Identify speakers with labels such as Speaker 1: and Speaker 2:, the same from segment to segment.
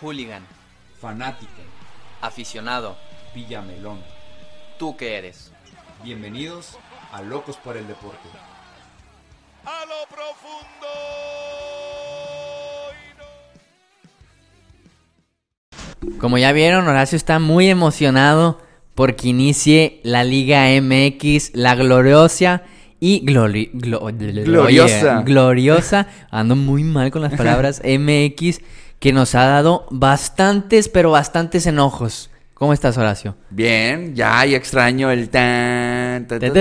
Speaker 1: Hooligan,
Speaker 2: fanático,
Speaker 1: aficionado,
Speaker 2: Villamelón.
Speaker 1: ¿tú qué eres?
Speaker 2: Bienvenidos a Locos por el Deporte.
Speaker 3: a lo profundo.
Speaker 4: Como ya vieron, Horacio está muy emocionado porque inicie la Liga MX, la gloriosa y glori- glo-
Speaker 2: Gloriosa.
Speaker 4: oye, gloriosa. Ando muy mal con las palabras MX que nos ha dado bastantes, pero bastantes enojos. ¿Cómo estás, Horacio?
Speaker 2: Bien, ya, ya extraño el tan, tan, tan,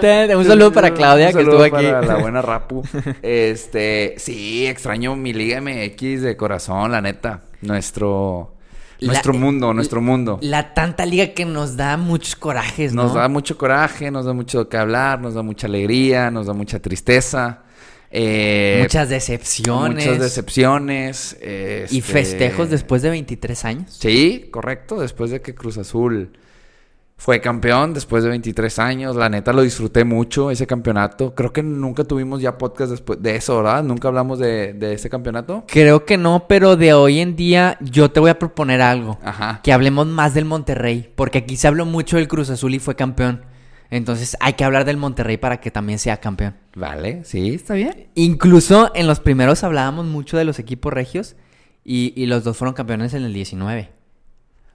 Speaker 4: Tan. Un saludo para Claudia,
Speaker 2: Un
Speaker 4: que estuvo aquí.
Speaker 2: para la buena Rapu. Este, sí, extraño mi Liga MX de corazón, la neta. Nuestro,
Speaker 4: La-
Speaker 2: nuestro mundo, nuestro mundo.
Speaker 4: La tanta liga que nos da muchos corajes, ¿no?
Speaker 2: Nos da mucho coraje, nos da mucho que hablar, nos da mucha alegría, nos da mucha tristeza. Eh,
Speaker 4: Muchas decepciones.
Speaker 2: Muchas decepciones.
Speaker 4: Y
Speaker 2: este,
Speaker 4: festejos después de 23 años.
Speaker 2: Sí, correcto. Después de que Cruz Azul fue campeón, después de 23 años, la neta lo disfruté mucho ese campeonato. Creo que nunca tuvimos ya podcast después de eso, ¿verdad? Nunca hablamos de, de ese campeonato.
Speaker 4: Creo que no, pero de hoy en día yo te voy a proponer algo.
Speaker 2: Ajá.
Speaker 4: Que hablemos más del Monterrey, porque aquí se habló mucho del Cruz Azul y fue campeón. Entonces hay que hablar del Monterrey para que también sea campeón.
Speaker 2: Vale, sí, está bien.
Speaker 4: Incluso en los primeros hablábamos mucho de los equipos regios y, y los dos fueron campeones en el 19.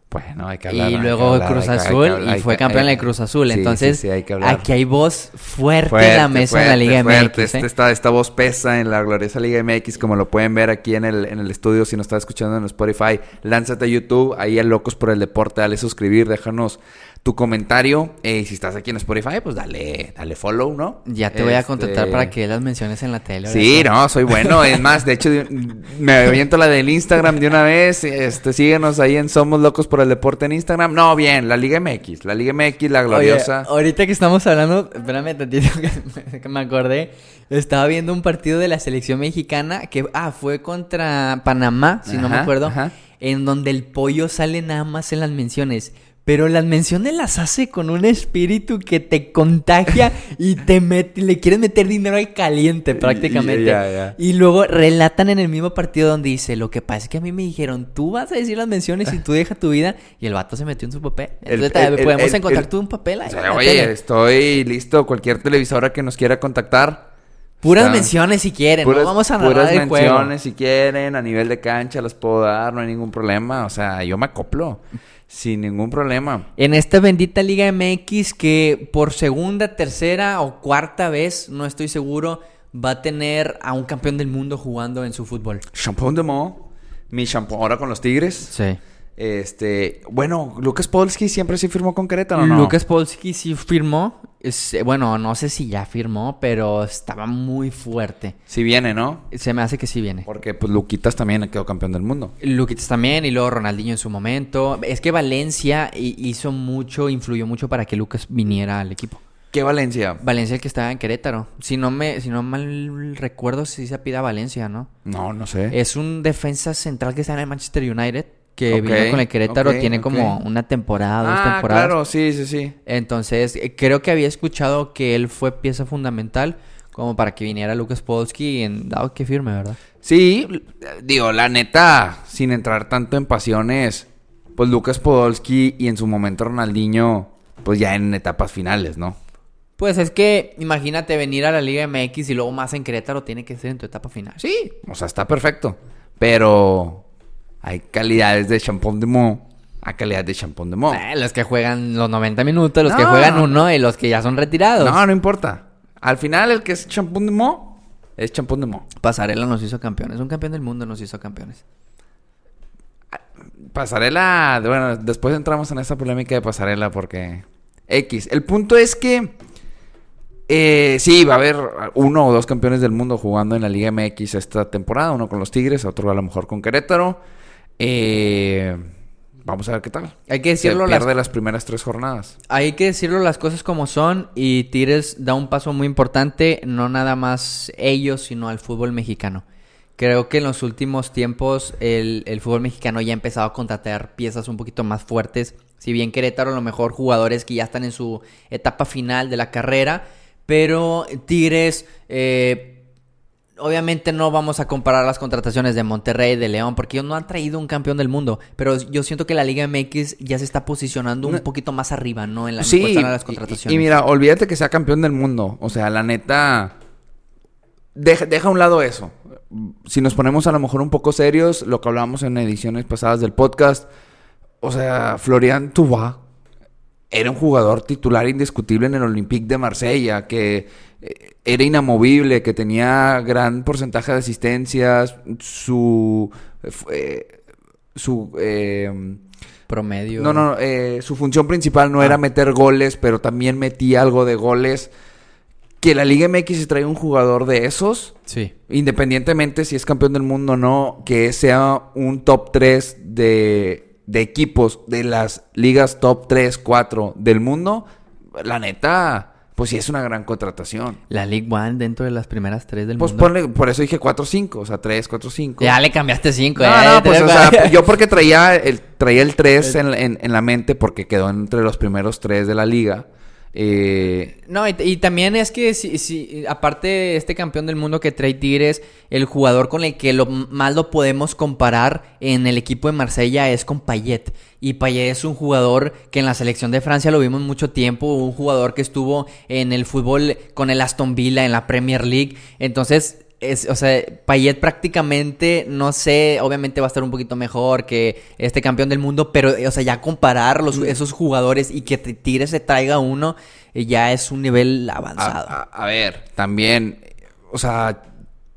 Speaker 2: Bueno, hay que hablar.
Speaker 4: y luego
Speaker 2: hablar,
Speaker 4: Cruz
Speaker 2: hay que- hay que
Speaker 4: Azul
Speaker 2: hablar,
Speaker 4: y fue campeón el Cruz Azul.
Speaker 2: Sí,
Speaker 4: Entonces
Speaker 2: sí, hay que hablar.
Speaker 4: aquí hay voz fuerte,
Speaker 2: Fuerte,
Speaker 4: en la mesa en la
Speaker 2: fuerte,
Speaker 4: Liga
Speaker 2: fuerte.
Speaker 4: MX.
Speaker 2: Este-
Speaker 4: ¿eh?
Speaker 2: esta, esta voz pesa en la gloriosa Liga MX, como lo pueden ver aquí en el, en el estudio. Si nos estás escuchando en Spotify, lánzate a YouTube, ahí a Locos por el Deporte, dale suscribir, déjanos tu comentario. Eh, si estás aquí en Spotify, pues dale, dale follow, ¿no?
Speaker 4: Ya te voy a
Speaker 2: Este,
Speaker 4: contratar para que las menciones en la tele.
Speaker 2: Sí, no, soy bueno. Es más, de hecho, me aviento la del Instagram de una vez. Este, síguenos ahí en Somos Locos por el Deporte en Instagram. No, bien, la Liga MX, la Liga MX, la gloriosa.
Speaker 4: Oye, ahorita que estamos hablando, espérame tantito que, me acordé. Estaba viendo un partido de la selección mexicana que ah, fue contra Panamá, si no me acuerdo,
Speaker 2: ajá.
Speaker 4: en donde el pollo sale nada más en las menciones. Pero las menciones las hace con un espíritu que te contagia y te mete, le quieres meter dinero al caliente prácticamente. Y luego relatan en el mismo partido donde dice, lo que pasa es que a mí me dijeron, tú vas a decir las menciones y tú deja tu vida. Y el vato se metió en su papel.
Speaker 2: El-
Speaker 4: Entonces,
Speaker 2: el- el-
Speaker 4: podemos
Speaker 2: el-
Speaker 4: encontrar tú un papel ahí
Speaker 2: O sea, oye,
Speaker 4: tele.
Speaker 2: estoy listo. Cualquier televisora que nos quiera contactar.
Speaker 4: Puras
Speaker 2: está-
Speaker 4: menciones si quieren,
Speaker 2: Puras,
Speaker 4: no vamos a narrar
Speaker 2: puras
Speaker 4: el juego.
Speaker 2: menciones si quieren. A nivel de cancha las puedo dar, no hay ningún problema. O sea, yo me acoplo. Sin ningún problema.
Speaker 4: En esta bendita Liga MX que por segunda, tercera o cuarta vez, no estoy seguro, va a tener a un campeón del mundo jugando en su fútbol.
Speaker 2: Champón de Mo. Mi champón ahora con los Tigres.
Speaker 4: Sí.
Speaker 2: Este, bueno, Lucas Polsky siempre sí firmó con Querétaro, ¿no?
Speaker 4: Lucas Polsky sí firmó. Es- bueno, no sé si ya firmó, pero estaba muy fuerte.
Speaker 2: Sí viene, ¿no?
Speaker 4: Se me hace que sí viene.
Speaker 2: Porque pues Luquitas también quedó campeón del mundo.
Speaker 4: Luquitas también y luego Ronaldinho en su momento. Es que Valencia hi- hizo mucho, influyó mucho para que Lucas viniera al equipo.
Speaker 2: ¿Qué Valencia?
Speaker 4: Valencia el que estaba en Querétaro. Si no me, si no mal recuerdo, si se apida Valencia, ¿no?
Speaker 2: No, no sé.
Speaker 4: Es un defensa central que está en el Manchester United. Que vino con el Querétaro, tiene como una temporada, dos
Speaker 2: ah,
Speaker 4: temporadas.
Speaker 2: claro, sí, sí, sí.
Speaker 4: Entonces, eh, creo que había escuchado que él fue pieza fundamental como para que viniera Lucas Podolski en dado que firme, ¿verdad?
Speaker 2: Sí, digo, la neta, sin entrar tanto en pasiones, pues Lucas Podolski y en su momento Ronaldinho, pues ya en etapas finales, ¿no?
Speaker 4: Pues es que imagínate venir a la Liga MX y luego más en Querétaro tiene que ser en tu etapa final.
Speaker 2: Sí, o sea, está perfecto. Pero hay calidades de champón de mo a calidades de champón de mo.
Speaker 4: Eh, los que juegan los 90 minutos, los que juegan uno y los que ya son retirados.
Speaker 2: No, no importa. Al final, el que es champón de mo es champón de mo.
Speaker 4: Pasarela nos hizo campeones. Un campeón del mundo nos hizo campeones.
Speaker 2: Pasarela, bueno, después entramos en esa polémica de pasarela porque X. El punto es que eh, sí, va a haber uno o dos campeones del mundo jugando en la Liga MX esta temporada, uno con los Tigres, otro a lo mejor con Querétaro. Eh, vamos a ver qué tal.
Speaker 4: Hay que decirlo,
Speaker 2: Se
Speaker 4: las-
Speaker 2: pierde las primeras tres jornadas.
Speaker 4: Hay que decirlo las cosas como son y Tigres da un paso muy importante, no nada más ellos, sino al fútbol mexicano. Creo que en los últimos tiempos el, el fútbol mexicano ya ha empezado a contratar piezas un poquito más fuertes. Si bien Querétaro a lo mejor jugadores que ya están en su etapa final de la carrera, pero Tigres eh, obviamente no vamos a comparar las contrataciones de Monterrey, de León, porque ellos no han traído un campeón del mundo. Pero yo siento que la Liga MX ya se está posicionando un poquito más arriba, ¿no? En, la,
Speaker 2: Sí,
Speaker 4: a las
Speaker 2: y-
Speaker 4: contrataciones.
Speaker 2: Y, mira, olvídate que sea campeón del mundo. O sea, la neta. Deja, deja a un lado eso. Si nos ponemos a lo mejor un poco serios, lo que hablábamos en ediciones pasadas del podcast. O sea, Florian Tubá era un jugador titular indiscutible en el Olympique de Marsella, que eh, era inamovible, que tenía gran porcentaje de asistencias, su. eh, su. eh,
Speaker 4: Promedio.
Speaker 2: no, no, eh, su función principal no era
Speaker 4: Ah.
Speaker 2: meter goles, pero también metía algo de goles. Que la Liga MX se trae un jugador de esos,
Speaker 4: Sí.
Speaker 2: independientemente si es campeón del mundo o no, que sea un top 3 de, de equipos de las ligas top 3, 4 del mundo, la neta, pues sí es una gran contratación.
Speaker 4: La League One dentro de las primeras tres del
Speaker 2: Pues
Speaker 4: mundo.
Speaker 2: ponle, por eso dije 4, 5, o sea, 3, 4, 5.
Speaker 4: Ya le cambiaste cinco.
Speaker 2: No,
Speaker 4: ya,
Speaker 2: no, pues, o sea, yo porque traía el, traía el 3 en, en- en la mente porque quedó entre los primeros 3 de la liga. Eh,
Speaker 4: No, y, y también es que si, si- aparte de este campeón del mundo que trae Tigres, el jugador con el que lo más lo podemos comparar en el equipo de Marsella es con Payet. Y Payet es un jugador que en la selección de Francia lo vimos mucho tiempo, un jugador que estuvo en el fútbol con el Aston Villa en la Premier League. Entonces, es, o sea, Payet prácticamente, no sé, obviamente va a estar un poquito mejor que este campeón del mundo, pero, o sea, ya comparar los, esos jugadores y que Tigres se traiga uno, eh, ya es un nivel avanzado.
Speaker 2: a, a- a ver, también, o sea,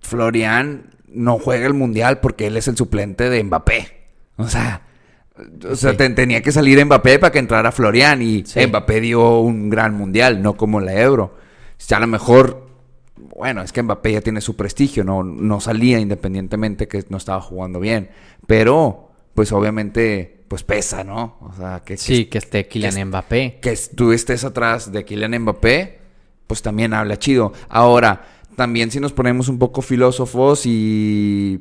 Speaker 2: Florian no juega el mundial porque él es el suplente de Mbappé. O sea, o sea
Speaker 4: Sí.
Speaker 2: te- tenía que salir Mbappé para que entrara Florian y
Speaker 4: Sí.
Speaker 2: Mbappé dio un gran mundial, no como la Euro. O sea, a lo mejor, bueno, es que Mbappé ya tiene su prestigio, no, no salía independientemente que no estaba jugando bien. Pero, pues obviamente, pues pesa, ¿no? O sea, que, que
Speaker 4: sí, que esté Kylian
Speaker 2: que-
Speaker 4: Mbappé.
Speaker 2: que tú estés atrás de Kylian Mbappé, pues también habla chido. Ahora, también si nos ponemos un poco filósofos y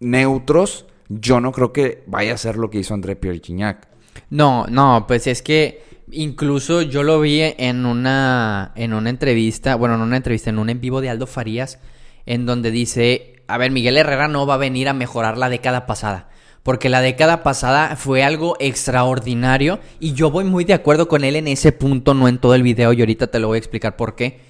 Speaker 2: neutros, yo no creo que vaya a ser lo que hizo André Pierre Gignac.
Speaker 4: No, no, pues es que incluso yo lo vi en una en una entrevista, bueno, en una entrevista, en un en vivo de Aldo Farías, en donde dice, a ver, Miguel Herrera no va a venir a mejorar la década pasada. Porque la década pasada fue algo extraordinario y yo voy muy de acuerdo con él en ese punto, no en todo el video y ahorita te lo voy a explicar por qué.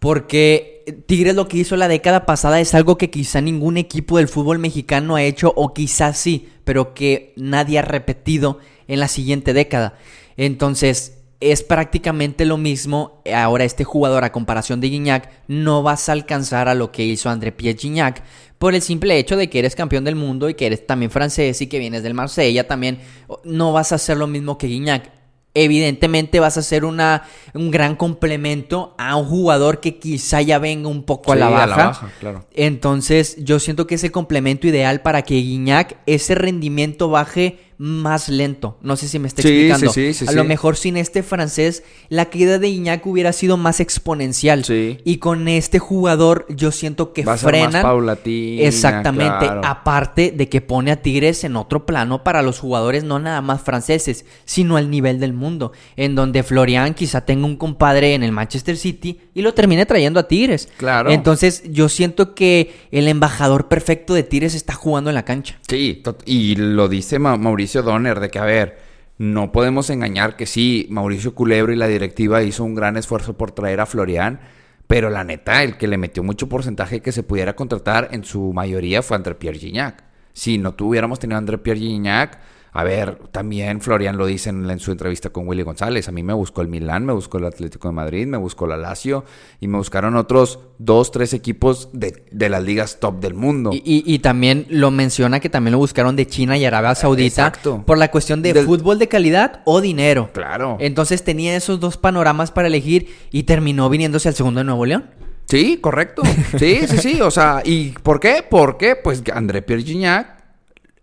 Speaker 4: Porque Tigres lo que hizo la década pasada es algo que quizá ningún equipo del fútbol mexicano ha hecho, o quizás sí, pero que nadie ha repetido en la siguiente década. Entonces, es prácticamente lo mismo. Ahora, este jugador, a comparación de Gignac, no vas a alcanzar a lo que hizo André Pierre Gignac. Por el simple hecho de que eres campeón del mundo y que eres también francés y que vienes del Marsella también, no vas a hacer lo mismo que Gignac evidentemente vas a ser una, un gran complemento a un jugador que quizá ya venga un poco a, la
Speaker 2: a
Speaker 4: baja.
Speaker 2: la baja, claro.
Speaker 4: Entonces, yo siento que es el complemento ideal para que Guiñac ese rendimiento baje más lento. No sé si me está
Speaker 2: Sí,
Speaker 4: explicando.
Speaker 2: sí, sí, sí,
Speaker 4: a lo mejor sin este francés, la caída de Guiñac hubiera sido más exponencial.
Speaker 2: Sí.
Speaker 4: Y con este jugador, yo siento que
Speaker 2: Va a ser
Speaker 4: frenan.
Speaker 2: más paulatina,
Speaker 4: Exactamente.
Speaker 2: claro.
Speaker 4: Aparte de que pone a Tigres en otro plano para los jugadores no nada más franceses, sino al nivel del mundo. En donde Florian quizá tenga un compadre en el Manchester City y lo termine trayendo a Tigres.
Speaker 2: Claro.
Speaker 4: Entonces, yo siento que el embajador perfecto de Tigres está jugando en la cancha.
Speaker 2: Sí, y lo dice Ma- Donner de que, a ver, no podemos engañar que sí, Mauricio Culebro y la directiva hizo un gran esfuerzo por traer a Florian, pero la neta, el que le metió mucho porcentaje que se pudiera contratar en su mayoría fue André Pierre Gignac. Si no tuviéramos tenido a André Pierre Gignac, a ver, también Florian lo dice en, en su entrevista con Willy González. A mí me buscó el Milán, me buscó el Atlético de Madrid, me buscó la Lazio y me buscaron otros dos, tres equipos de, de las ligas top del mundo.
Speaker 4: Y, y- y también lo menciona que también lo buscaron de China y Arabia Saudita
Speaker 2: Exacto.
Speaker 4: por la cuestión de
Speaker 2: Del-
Speaker 4: fútbol de calidad o dinero.
Speaker 2: Claro.
Speaker 4: Entonces tenía esos dos panoramas para elegir y terminó viniéndose al segundo de Nuevo León.
Speaker 2: Sí, correcto. Sí, sí, sí. O sea, ¿y por qué? Porque, pues, André Pierre Gignac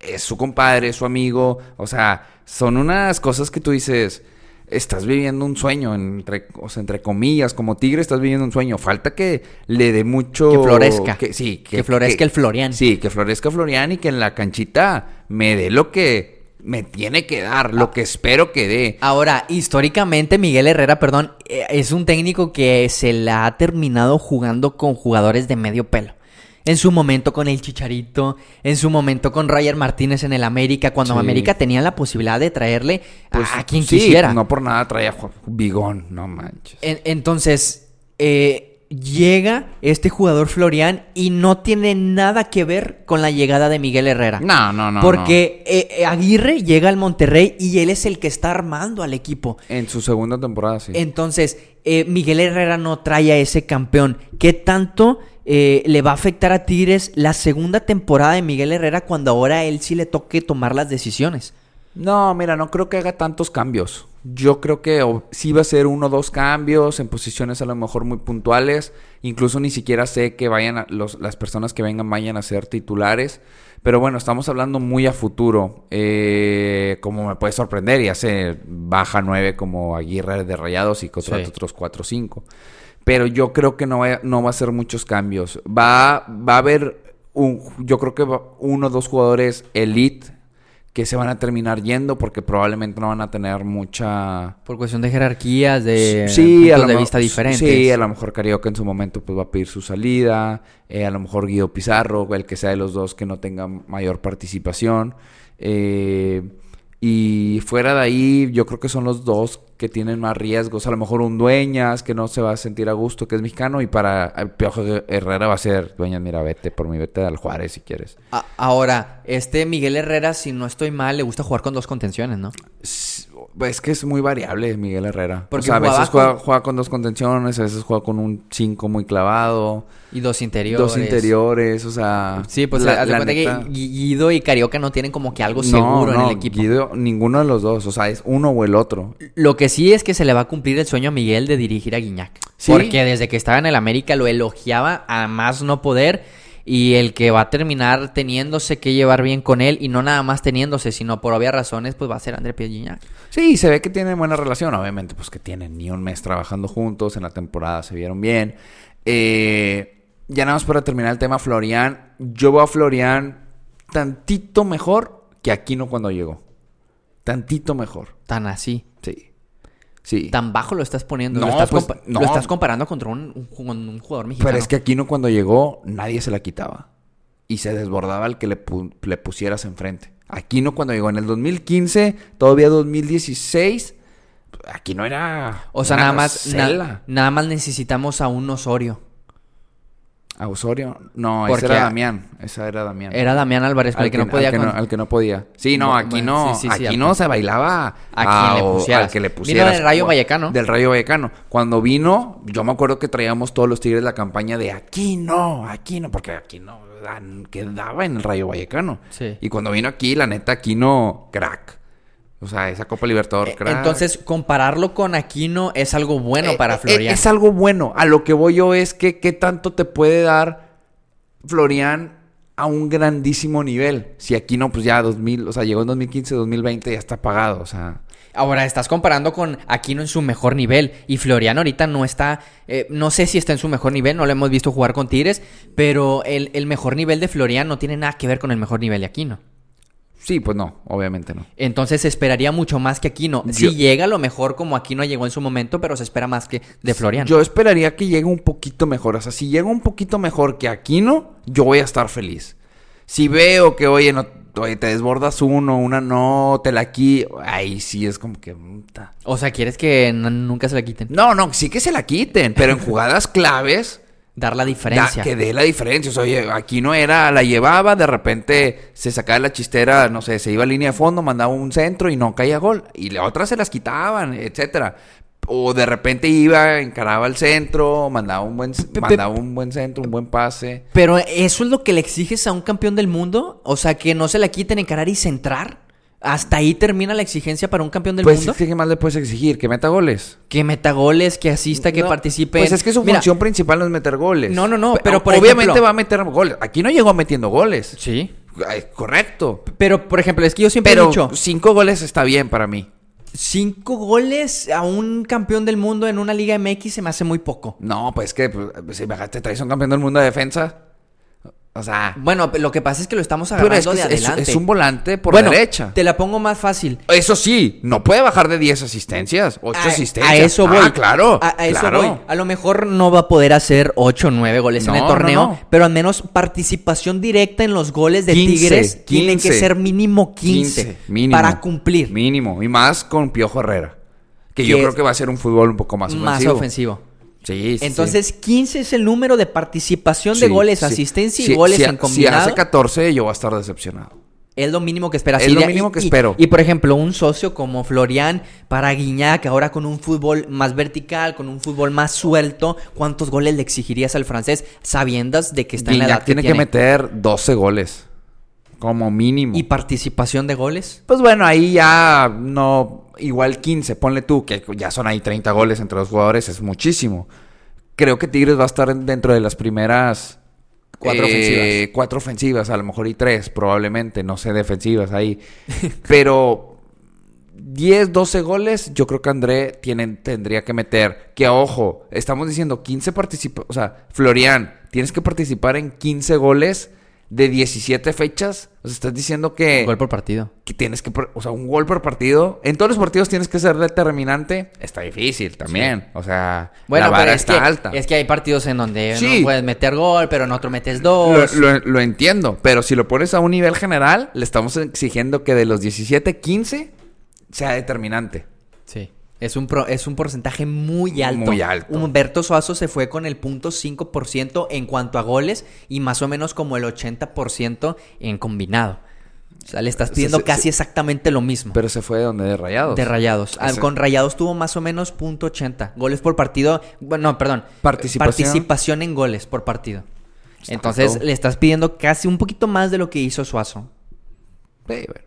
Speaker 2: es su compadre, es su amigo. O sea, son unas cosas que tú dices, estás viviendo un sueño, entre, o sea, entre comillas, como tigre estás viviendo un sueño. Falta que le dé mucho...
Speaker 4: Que florezca.
Speaker 2: Que, sí,
Speaker 4: Que florezca el Florian.
Speaker 2: Sí, que florezca Florian y que en la canchita me dé lo que me tiene que dar lo que espero que dé.
Speaker 4: Ahora, históricamente Miguel Herrera, perdón, eh, es un técnico que se la ha terminado jugando con jugadores de medio pelo. En su momento con el Chicharito, en su momento con Roger Martínez en el América, cuando
Speaker 2: Sí.
Speaker 4: América tenía la posibilidad de traerle a-
Speaker 2: Pues,
Speaker 4: a, quien
Speaker 2: sí,
Speaker 4: quisiera.
Speaker 2: no por nada traía Ju- Bigón, no manches.
Speaker 4: En- entonces, eh, llega este jugador Florian y no tiene nada que ver con la llegada de Miguel Herrera.
Speaker 2: No, no, no.
Speaker 4: Porque eh, eh, Aguirre llega al Monterrey y él es el que está armando al equipo.
Speaker 2: En su segunda temporada, sí.
Speaker 4: Entonces, eh, Miguel Herrera no trae a ese campeón. ¿Qué tanto eh, le va a afectar a Tigres la segunda temporada de Miguel Herrera cuando ahora a él sí le toque tomar las decisiones?
Speaker 2: No, mira, no creo que haga tantos cambios. Yo creo que sí va a ser uno o dos cambios en posiciones a lo mejor muy puntuales. Incluso ni siquiera sé que vayan a- los- las personas que vengan vayan a ser titulares. Pero bueno, estamos hablando muy a futuro. Eh, como me puede sorprender, ya se baja nueve como Aguirre de Rayados y contrata
Speaker 4: Sí.
Speaker 2: otros cuatro o cinco. Pero yo creo que no va, no va a ser muchos cambios. Va, va a haber, un, yo creo que uno o dos jugadores elite que se van a terminar yendo porque probablemente no van a tener mucha...
Speaker 4: Por cuestión de jerarquías, de
Speaker 2: sí, a
Speaker 4: puntos
Speaker 2: lo
Speaker 4: de vista diferentes.
Speaker 2: Sí, a lo mejor Carioca en su momento pues va a pedir su salida. eh, a lo mejor Guido Pizarro, el que sea de los dos que no tenga mayor participación. eh, y fuera de ahí, yo creo que son los dos que tienen más riesgos. A lo mejor un Dueñas que no se va a sentir a gusto, que es mexicano. Y para el Piojo Herrera va a ser Dueñas, mira, vete por mi vete al Juárez si quieres.
Speaker 4: Ahora, este Miguel Herrera, si no estoy mal, le gusta jugar con dos contenciones, ¿no?
Speaker 2: Es que es muy variable Miguel Herrera.
Speaker 4: Porque
Speaker 2: o sea, a veces juega,
Speaker 4: con-
Speaker 2: juega con dos contenciones, a veces juega con un 5 muy clavado,
Speaker 4: Y dos interiores.
Speaker 2: dos interiores, o sea...
Speaker 4: Sí, pues
Speaker 2: la- la
Speaker 4: cuenta
Speaker 2: neta-
Speaker 4: que Gui- Guido y Carioca no tienen como que algo
Speaker 2: No,
Speaker 4: seguro en el equipo.
Speaker 2: Guido, ninguno de los dos, o sea, es uno o el otro.
Speaker 4: Lo que sí es que se le va a cumplir el sueño a Miguel de dirigir a Guiñac.
Speaker 2: Sí.
Speaker 4: Porque desde que estaba en el América lo elogiaba a más no poder. Y el que va a terminar teniéndose que llevar bien con él, y no nada más teniéndose, sino por obvias razones, pues va a ser André Pierre.
Speaker 2: Sí, se ve que tienen buena relación, obviamente, pues que tienen ni un mes trabajando juntos, en la temporada se vieron bien. Eh, ya nada más para terminar el tema Florian, yo veo a Florian tantito mejor que Aquino cuando llegó. Tantito mejor,
Speaker 4: Tan así.
Speaker 2: Sí.
Speaker 4: Tan bajo lo estás poniendo.
Speaker 2: No,
Speaker 4: lo, estás
Speaker 2: pues, no.
Speaker 4: lo estás comparando contra un, un ju- un jugador mexicano.
Speaker 2: Pero es que Aquino cuando llegó, nadie se la quitaba. Y se desbordaba el que le, pu- le pusieras enfrente. Aquino cuando llegó en el 2015, todavía 2016, Aquino era.
Speaker 4: O sea, nada más, na- nada más necesitamos a un Osorio.
Speaker 2: ¿A Osorio? No,
Speaker 4: Porque
Speaker 2: ese era
Speaker 4: a-
Speaker 2: Damián. Esa era Damián.
Speaker 4: Era Damián Álvarez, el que no podía.
Speaker 2: al que
Speaker 4: con-
Speaker 2: no, al que no podía. Sí, no, aquí no.
Speaker 4: sí, sí,
Speaker 2: aquí no se bailaba
Speaker 4: A quien le pusieras.
Speaker 2: al que le
Speaker 4: Vino
Speaker 2: pusieras.
Speaker 4: del Rayo Vallecano.
Speaker 2: Del Rayo Vallecano. Cuando vino, yo me acuerdo que traíamos todos los Tigres la campaña de aquí no, aquí no, porque aquí no quedaba en el Rayo Vallecano.
Speaker 4: Sí.
Speaker 2: Y cuando vino aquí, la neta, aquí no, crack. O sea, esa Copa Libertadores,
Speaker 4: Eh,
Speaker 2: crack.
Speaker 4: Entonces, compararlo con Aquino es algo bueno
Speaker 2: Eh,
Speaker 4: para
Speaker 2: eh,
Speaker 4: Florian.
Speaker 2: Es algo bueno. A lo que voy yo es que qué tanto te puede dar Florian a un grandísimo nivel. Si aquí no, pues ya 2000, o sea, llegó en 2015, 2020, ya está pagado, o sea.
Speaker 4: Ahora, estás comparando con Aquino en su mejor nivel. Y Florian ahorita no está. eh, no sé si está en su mejor nivel, no lo hemos visto jugar con Tigres. Pero el, el mejor nivel de Florian no tiene nada que ver con el mejor nivel de Aquino.
Speaker 2: Sí, pues no, obviamente no.
Speaker 4: Entonces se esperaría mucho más que Aquino.
Speaker 2: Yo-
Speaker 4: Si llega a lo mejor como Aquino llegó en su momento, pero se espera más que de Florian.
Speaker 2: Yo esperaría que llegue un poquito mejor. O sea, si llega un poquito mejor que Aquino, yo voy a estar feliz. Si veo que, oye, no, oye, te desbordas uno, una no, te la aquí, ahí sí es como que.
Speaker 4: O sea, ¿quieres que nunca se la quiten?
Speaker 2: No, no, sí que se la quiten, pero en jugadas claves.
Speaker 4: Dar la
Speaker 2: Da-
Speaker 4: diferencia.
Speaker 2: que dé la diferencia. O sea, oye, aquí no era, la llevaba, de repente se sacaba la chistera, no sé, se iba a línea de fondo, mandaba un centro y no caía gol. Y la otra se las quitaban, etcétera. O de repente iba, encaraba al centro, mandaba un buen,
Speaker 4: pe-
Speaker 2: mandaba un buen centro, un buen pase.
Speaker 4: Pero eso es lo que le exiges a un campeón del mundo. O sea, que no se la quiten encarar y centrar. Hasta ahí termina la exigencia para un campeón del
Speaker 2: Pues,
Speaker 4: mundo.
Speaker 2: ¿qué más le puedes exigir? Que meta goles.
Speaker 4: Que meta goles, que asista, que
Speaker 2: No,
Speaker 4: participe.
Speaker 2: Pues es que su
Speaker 4: Mira,
Speaker 2: función principal no es meter goles.
Speaker 4: No, no, no,
Speaker 2: Pe-
Speaker 4: pero por
Speaker 2: Obviamente
Speaker 4: ejemplo-
Speaker 2: va a meter goles. Aquí no llegó metiendo goles.
Speaker 4: Sí.
Speaker 2: Ay, correcto.
Speaker 4: Pero, por ejemplo, es que yo siempre he dicho:
Speaker 2: cinco goles está bien para mí.
Speaker 4: cinco goles a un campeón del mundo en una Liga MX se me hace muy poco.
Speaker 2: No, pues que pues, si me- te traes un campeón del mundo de defensa. O sea,
Speaker 4: Bueno, lo que pasa es que lo estamos
Speaker 2: pero
Speaker 4: agarrando
Speaker 2: es, que
Speaker 4: de
Speaker 2: es-
Speaker 4: adelante.
Speaker 2: es un volante por
Speaker 4: bueno,
Speaker 2: derecha.
Speaker 4: Te la pongo más fácil.
Speaker 2: Eso sí, no puede bajar de 10 asistencias, 8
Speaker 4: A-
Speaker 2: asistencias.
Speaker 4: A eso voy.
Speaker 2: Ah, claro.
Speaker 4: A, a eso
Speaker 2: claro.
Speaker 4: voy. A lo mejor no va a poder hacer 8 o 9 goles en el torneo,
Speaker 2: no.
Speaker 4: pero al menos participación directa en los goles de
Speaker 2: 15,
Speaker 4: Tigres tienen que
Speaker 2: 15.
Speaker 4: ser mínimo 15,
Speaker 2: mínimo.
Speaker 4: para cumplir.
Speaker 2: Mínimo. Y más con Piojo Herrera. Que
Speaker 4: Que
Speaker 2: yo creo que va a ser un fútbol un poco más ofensivo.
Speaker 4: más ofensivo.
Speaker 2: Sí, sí,
Speaker 4: Entonces, 15 es el número de participación de goles,
Speaker 2: Sí,
Speaker 4: asistencia y
Speaker 2: Si-
Speaker 4: goles
Speaker 2: si-
Speaker 4: en
Speaker 2: Si
Speaker 4: combinado.
Speaker 2: hace 14, yo voy a estar decepcionado.
Speaker 4: Es lo mínimo que esperas.
Speaker 2: Es lo mínimo
Speaker 4: y-
Speaker 2: que espero.
Speaker 4: Y, por ejemplo, un socio como Florian para Guiñac, ahora con un fútbol más vertical, con un fútbol más suelto, ¿cuántos goles le exigirías al francés sabiendas de que está en la edad
Speaker 2: tiene
Speaker 4: que
Speaker 2: meter 12 goles. Como mínimo.
Speaker 4: ¿Y participación de goles?
Speaker 2: Pues bueno, ahí ya no. Igual 15, ponle tú, que ya son ahí 30 goles entre los jugadores, es muchísimo. Creo que Tigres va a estar dentro de las primeras.
Speaker 4: Cuatro
Speaker 2: eh,
Speaker 4: ofensivas.
Speaker 2: Cuatro ofensivas, a lo mejor y tres, probablemente, no sé, defensivas ahí. Pero 10, 12 goles, yo creo que André tiene, tendría que meter. Que ojo, estamos diciendo 15 participa, o sea, Florian, tienes que participar en 15 goles de 17 fechas. O sea, estás diciendo que
Speaker 4: Gol por partido.
Speaker 2: que tienes que, o sea, un gol por partido. En todos los partidos tienes que ser determinante. Está difícil también. O sea,
Speaker 4: Bueno,
Speaker 2: la vara
Speaker 4: pero es
Speaker 2: está
Speaker 4: que,
Speaker 2: alta.
Speaker 4: es que hay partidos en donde
Speaker 2: Sí.
Speaker 4: no puedes meter gol, pero en otro metes
Speaker 2: Lo,
Speaker 4: dos.
Speaker 2: lo- lo entiendo, pero si lo pones a un nivel general, le estamos exigiendo que de los 17, 15 sea determinante.
Speaker 4: Sí. Es un, pro- es un porcentaje muy alto.
Speaker 2: Muy alto.
Speaker 4: Humberto Suazo se fue con el punto .5% en cuanto a goles y más o menos como el 80% en combinado. O sea, le estás pidiendo
Speaker 2: se-
Speaker 4: casi
Speaker 2: se-
Speaker 4: exactamente lo mismo.
Speaker 2: Pero se fue de donde de rayados.
Speaker 4: de Rayados. Ah, Con Rayados tuvo más o menos punto .80. Goles por partido. Bueno, no, perdón.
Speaker 2: Participación.
Speaker 4: Participación en goles por partido.
Speaker 2: Está
Speaker 4: Entonces le estás pidiendo casi un poquito más de lo que hizo Suazo.
Speaker 2: Sí, bueno.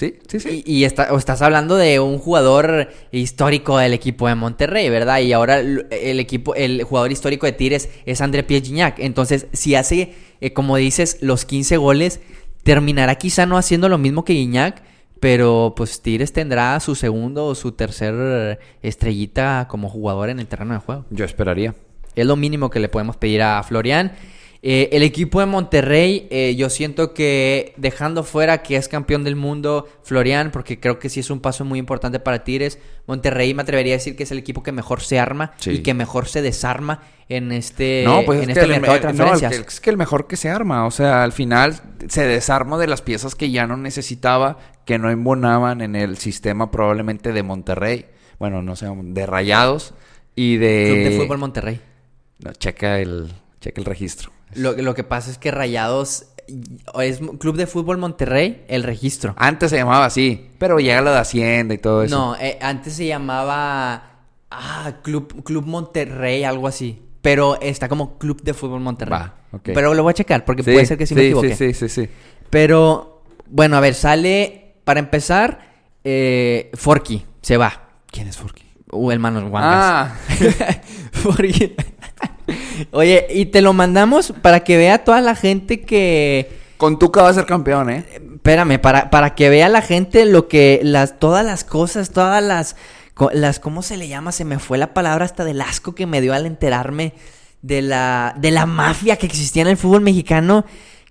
Speaker 2: Sí, sí. sí.
Speaker 4: Y, y está- o estás hablando de un jugador histórico del equipo de Monterrey, ¿verdad? Y ahora el, el equipo, el jugador histórico de Tigres es André Pierre. Entonces, si hace, eh, como dices, los 15 goles, terminará quizá no haciendo lo mismo que Gignac, pero pues Tigres tendrá su segundo o su tercer estrellita como jugador en el terreno de juego.
Speaker 2: Yo esperaría.
Speaker 4: Es lo mínimo que le podemos pedir a Florian. Eh, el equipo de Monterrey, eh, yo siento que dejando fuera que es campeón del mundo Florian, porque creo que sí es un paso muy importante para Tigres, Monterrey me atrevería a decir que es el equipo que mejor se arma
Speaker 2: Sí.
Speaker 4: y que mejor se desarma en este,
Speaker 2: No, pues
Speaker 4: en
Speaker 2: es,
Speaker 4: este
Speaker 2: que el,
Speaker 4: mercado de
Speaker 2: me- no, el
Speaker 4: transferencias.
Speaker 2: que- es que el mejor que se arma. O sea, al final se desarma de las piezas que ya no necesitaba, que no embonaban en el sistema probablemente de Monterrey. Bueno, no sé, de Rayados y de...
Speaker 4: Club de Fútbol Monterrey.
Speaker 2: No, checa el, checa el registro.
Speaker 4: Lo, lo que pasa es que Rayados es Club de Fútbol Monterrey, el registro.
Speaker 2: Antes se llamaba así, pero llega lo de Hacienda y todo eso.
Speaker 4: No, eh, antes se llamaba ah, Club, Club Monterrey, algo así. Pero está como Club de Fútbol Monterrey.
Speaker 2: Va, ok.
Speaker 4: Pero lo voy a checar porque
Speaker 2: Sí,
Speaker 4: puede ser que sí, me equivoque.
Speaker 2: Sí, sí, sí, sí.
Speaker 4: Pero, bueno, a ver, sale, para empezar, eh, Forky, se va.
Speaker 2: ¿Quién es Forky?
Speaker 4: Uh, hermanos Wangas.
Speaker 2: Ah,
Speaker 4: Forky. Oye, y te lo mandamos para que vea toda la gente que...
Speaker 2: con Tuca va a ser campeón, ¿eh?
Speaker 4: Espérame, para, para que vea la gente lo que, las, todas las cosas, todas las, las, ¿cómo se le llama? Se me fue la palabra hasta del asco que me dio al enterarme de la, de la mafia que existía en el fútbol mexicano,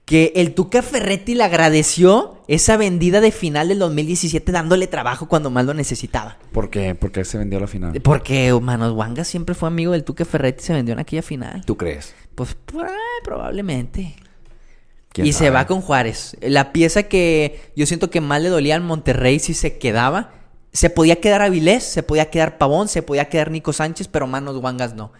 Speaker 4: que el Tuca Ferretti le agradeció esa vendida de final del 2017 dándole trabajo cuando más lo necesitaba.
Speaker 2: ¿Por qué? Porque se vendió la final.
Speaker 4: Porque Manos Wanga siempre fue amigo del Tuca Ferretti y se vendió en aquella final.
Speaker 2: ¿Tú crees?
Speaker 4: Pues por ahí, probablemente.
Speaker 2: ¿Quién
Speaker 4: Y se va con Juárez. La pieza que yo siento que más le dolía al Monterrey si se quedaba. Se podía quedar Avilés, se podía quedar Pavón, se podía quedar Nico Sánchez, pero Manos Wangas no.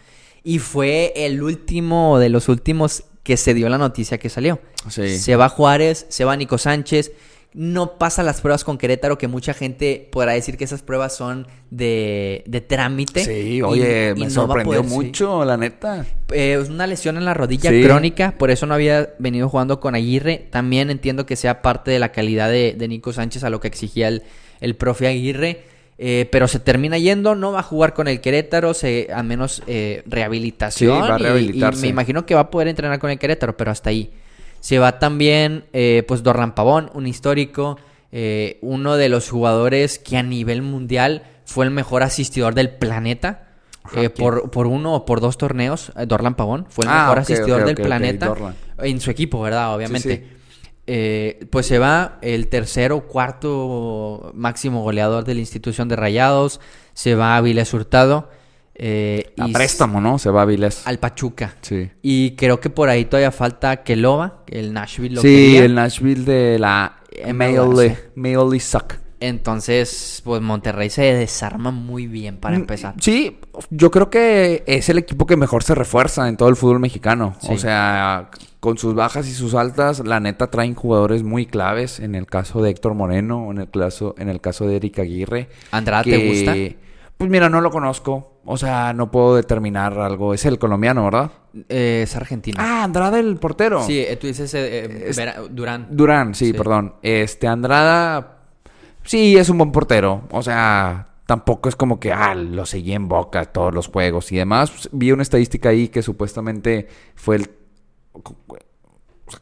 Speaker 4: Y fue el último de los últimos que se dio la noticia que salió.
Speaker 2: Sí.
Speaker 4: Se va Juárez, se va Nico Sánchez. No pasa las pruebas con Querétaro, que mucha gente podrá decir que esas pruebas son de, de trámite.
Speaker 2: Sí, oye,
Speaker 4: y
Speaker 2: me
Speaker 4: no
Speaker 2: sorprendió
Speaker 4: poder, sí.
Speaker 2: mucho, la neta.
Speaker 4: Eh, es una lesión en la rodilla
Speaker 2: Sí.
Speaker 4: crónica, por eso no había venido jugando con Aguirre. También entiendo que sea parte de la calidad de, de Nico Sánchez a lo que exigía el, el profe Aguirre. Eh, pero se termina yendo, no va a jugar con el Querétaro, se, al menos eh, rehabilitación.
Speaker 2: Sí, va a
Speaker 4: y-
Speaker 2: rehabilitarse.
Speaker 4: Y, me imagino que va a poder entrenar con el Querétaro, pero hasta ahí. Se va también, eh, pues, Dorlan Pavón, un histórico, eh, uno de los jugadores que a nivel mundial fue el mejor asistidor del planeta.
Speaker 2: Ajá,
Speaker 4: eh, por, por uno o por dos torneos, eh, Dorlan Pavón fue el
Speaker 2: Ah,
Speaker 4: mejor asistidor del planeta. En su equipo, ¿verdad? Obviamente.
Speaker 2: sí.
Speaker 4: Eh, pues se va el tercero, cuarto máximo goleador de la institución de Rayados. Se va a Viles Hurtado. eh,
Speaker 2: A
Speaker 4: y
Speaker 2: préstamo, ¿no? Se va a Viles.
Speaker 4: Al Pachuca.
Speaker 2: Sí.
Speaker 4: Y creo que por ahí todavía falta Keloba, el Nashville lo
Speaker 2: Sí,
Speaker 4: quería.
Speaker 2: el Nashville de la. Mail Suck.
Speaker 4: Entonces, pues Monterrey se desarma muy bien para
Speaker 2: Mm,
Speaker 4: empezar.
Speaker 2: Sí, yo creo que es el equipo que mejor se refuerza en todo el fútbol mexicano.
Speaker 4: Sí.
Speaker 2: O sea, con sus bajas y sus altas, la neta traen jugadores muy claves. En el caso de Héctor Moreno, en el caso, en el caso de Eric Aguirre.
Speaker 4: Andrada, ¿te gusta?
Speaker 2: Pues mira, no lo conozco. O sea, no puedo determinar algo. Es el colombiano, ¿verdad?
Speaker 4: Eh, es argentino.
Speaker 2: Ah, Andrada, el portero.
Speaker 4: sí, eh, tú dices eh,
Speaker 2: Es-
Speaker 4: Durán.
Speaker 2: Durán, sí,
Speaker 4: Sí.
Speaker 2: perdón. Este, Andrada, sí, es un buen portero. O sea, tampoco es como que, ah, lo seguí en boca todos los juegos y demás. Pues, vi una estadística ahí que supuestamente fue el...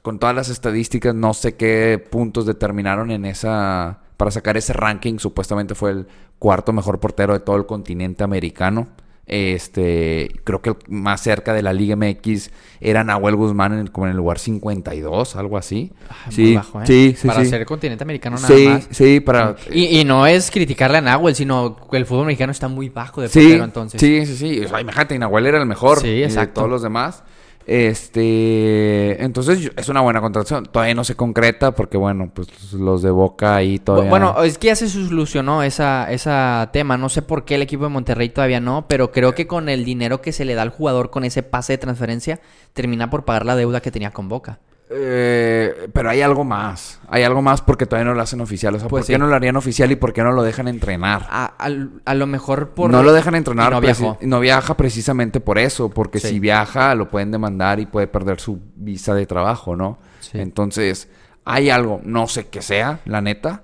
Speaker 2: Con todas las estadísticas, no sé qué puntos determinaron en esa... Para sacar ese ranking, supuestamente fue el cuarto mejor portero de todo el continente americano. Este, creo que el más cerca de la Liga MX era Nahuel Guzmán en el- como en el lugar 52, algo así.
Speaker 4: Ah,
Speaker 2: sí,
Speaker 4: muy bajo, ¿eh?
Speaker 2: sí, sí,
Speaker 4: Para
Speaker 2: sí.
Speaker 4: ser continente americano nada
Speaker 2: sí,
Speaker 4: más.
Speaker 2: sí, para
Speaker 4: Y, y no es criticarle a Nahuel, sino que el fútbol mexicano está muy bajo de portero entonces.
Speaker 2: sí, sí, sí. O sea, imagínate, Nahuel era el mejor
Speaker 4: Sí,
Speaker 2: y de todos los demás. Este, entonces es una buena contratación. Todavía no se concreta porque bueno, pues los de Boca ahí todavía
Speaker 4: Bueno, es que ya se solucionó esa, esa tema. No sé por qué el equipo de Monterrey todavía no, pero creo que con el dinero que se le da al jugador con ese pase de transferencia, termina por pagar la deuda que tenía con Boca.
Speaker 2: Eh, pero hay algo más. Hay algo más porque todavía no lo hacen oficial. O sea,
Speaker 4: Pues
Speaker 2: ¿por qué no lo harían oficial y por qué no lo dejan entrenar?
Speaker 4: A, a lo mejor por...
Speaker 2: No lo dejan entrenar.
Speaker 4: Y no viajó.
Speaker 2: no viaja precisamente por eso. Porque
Speaker 4: Sí.
Speaker 2: si viaja, lo pueden demandar y puede perder su visa de trabajo, ¿no?
Speaker 4: Sí.
Speaker 2: Entonces, hay algo, no sé qué sea, la neta.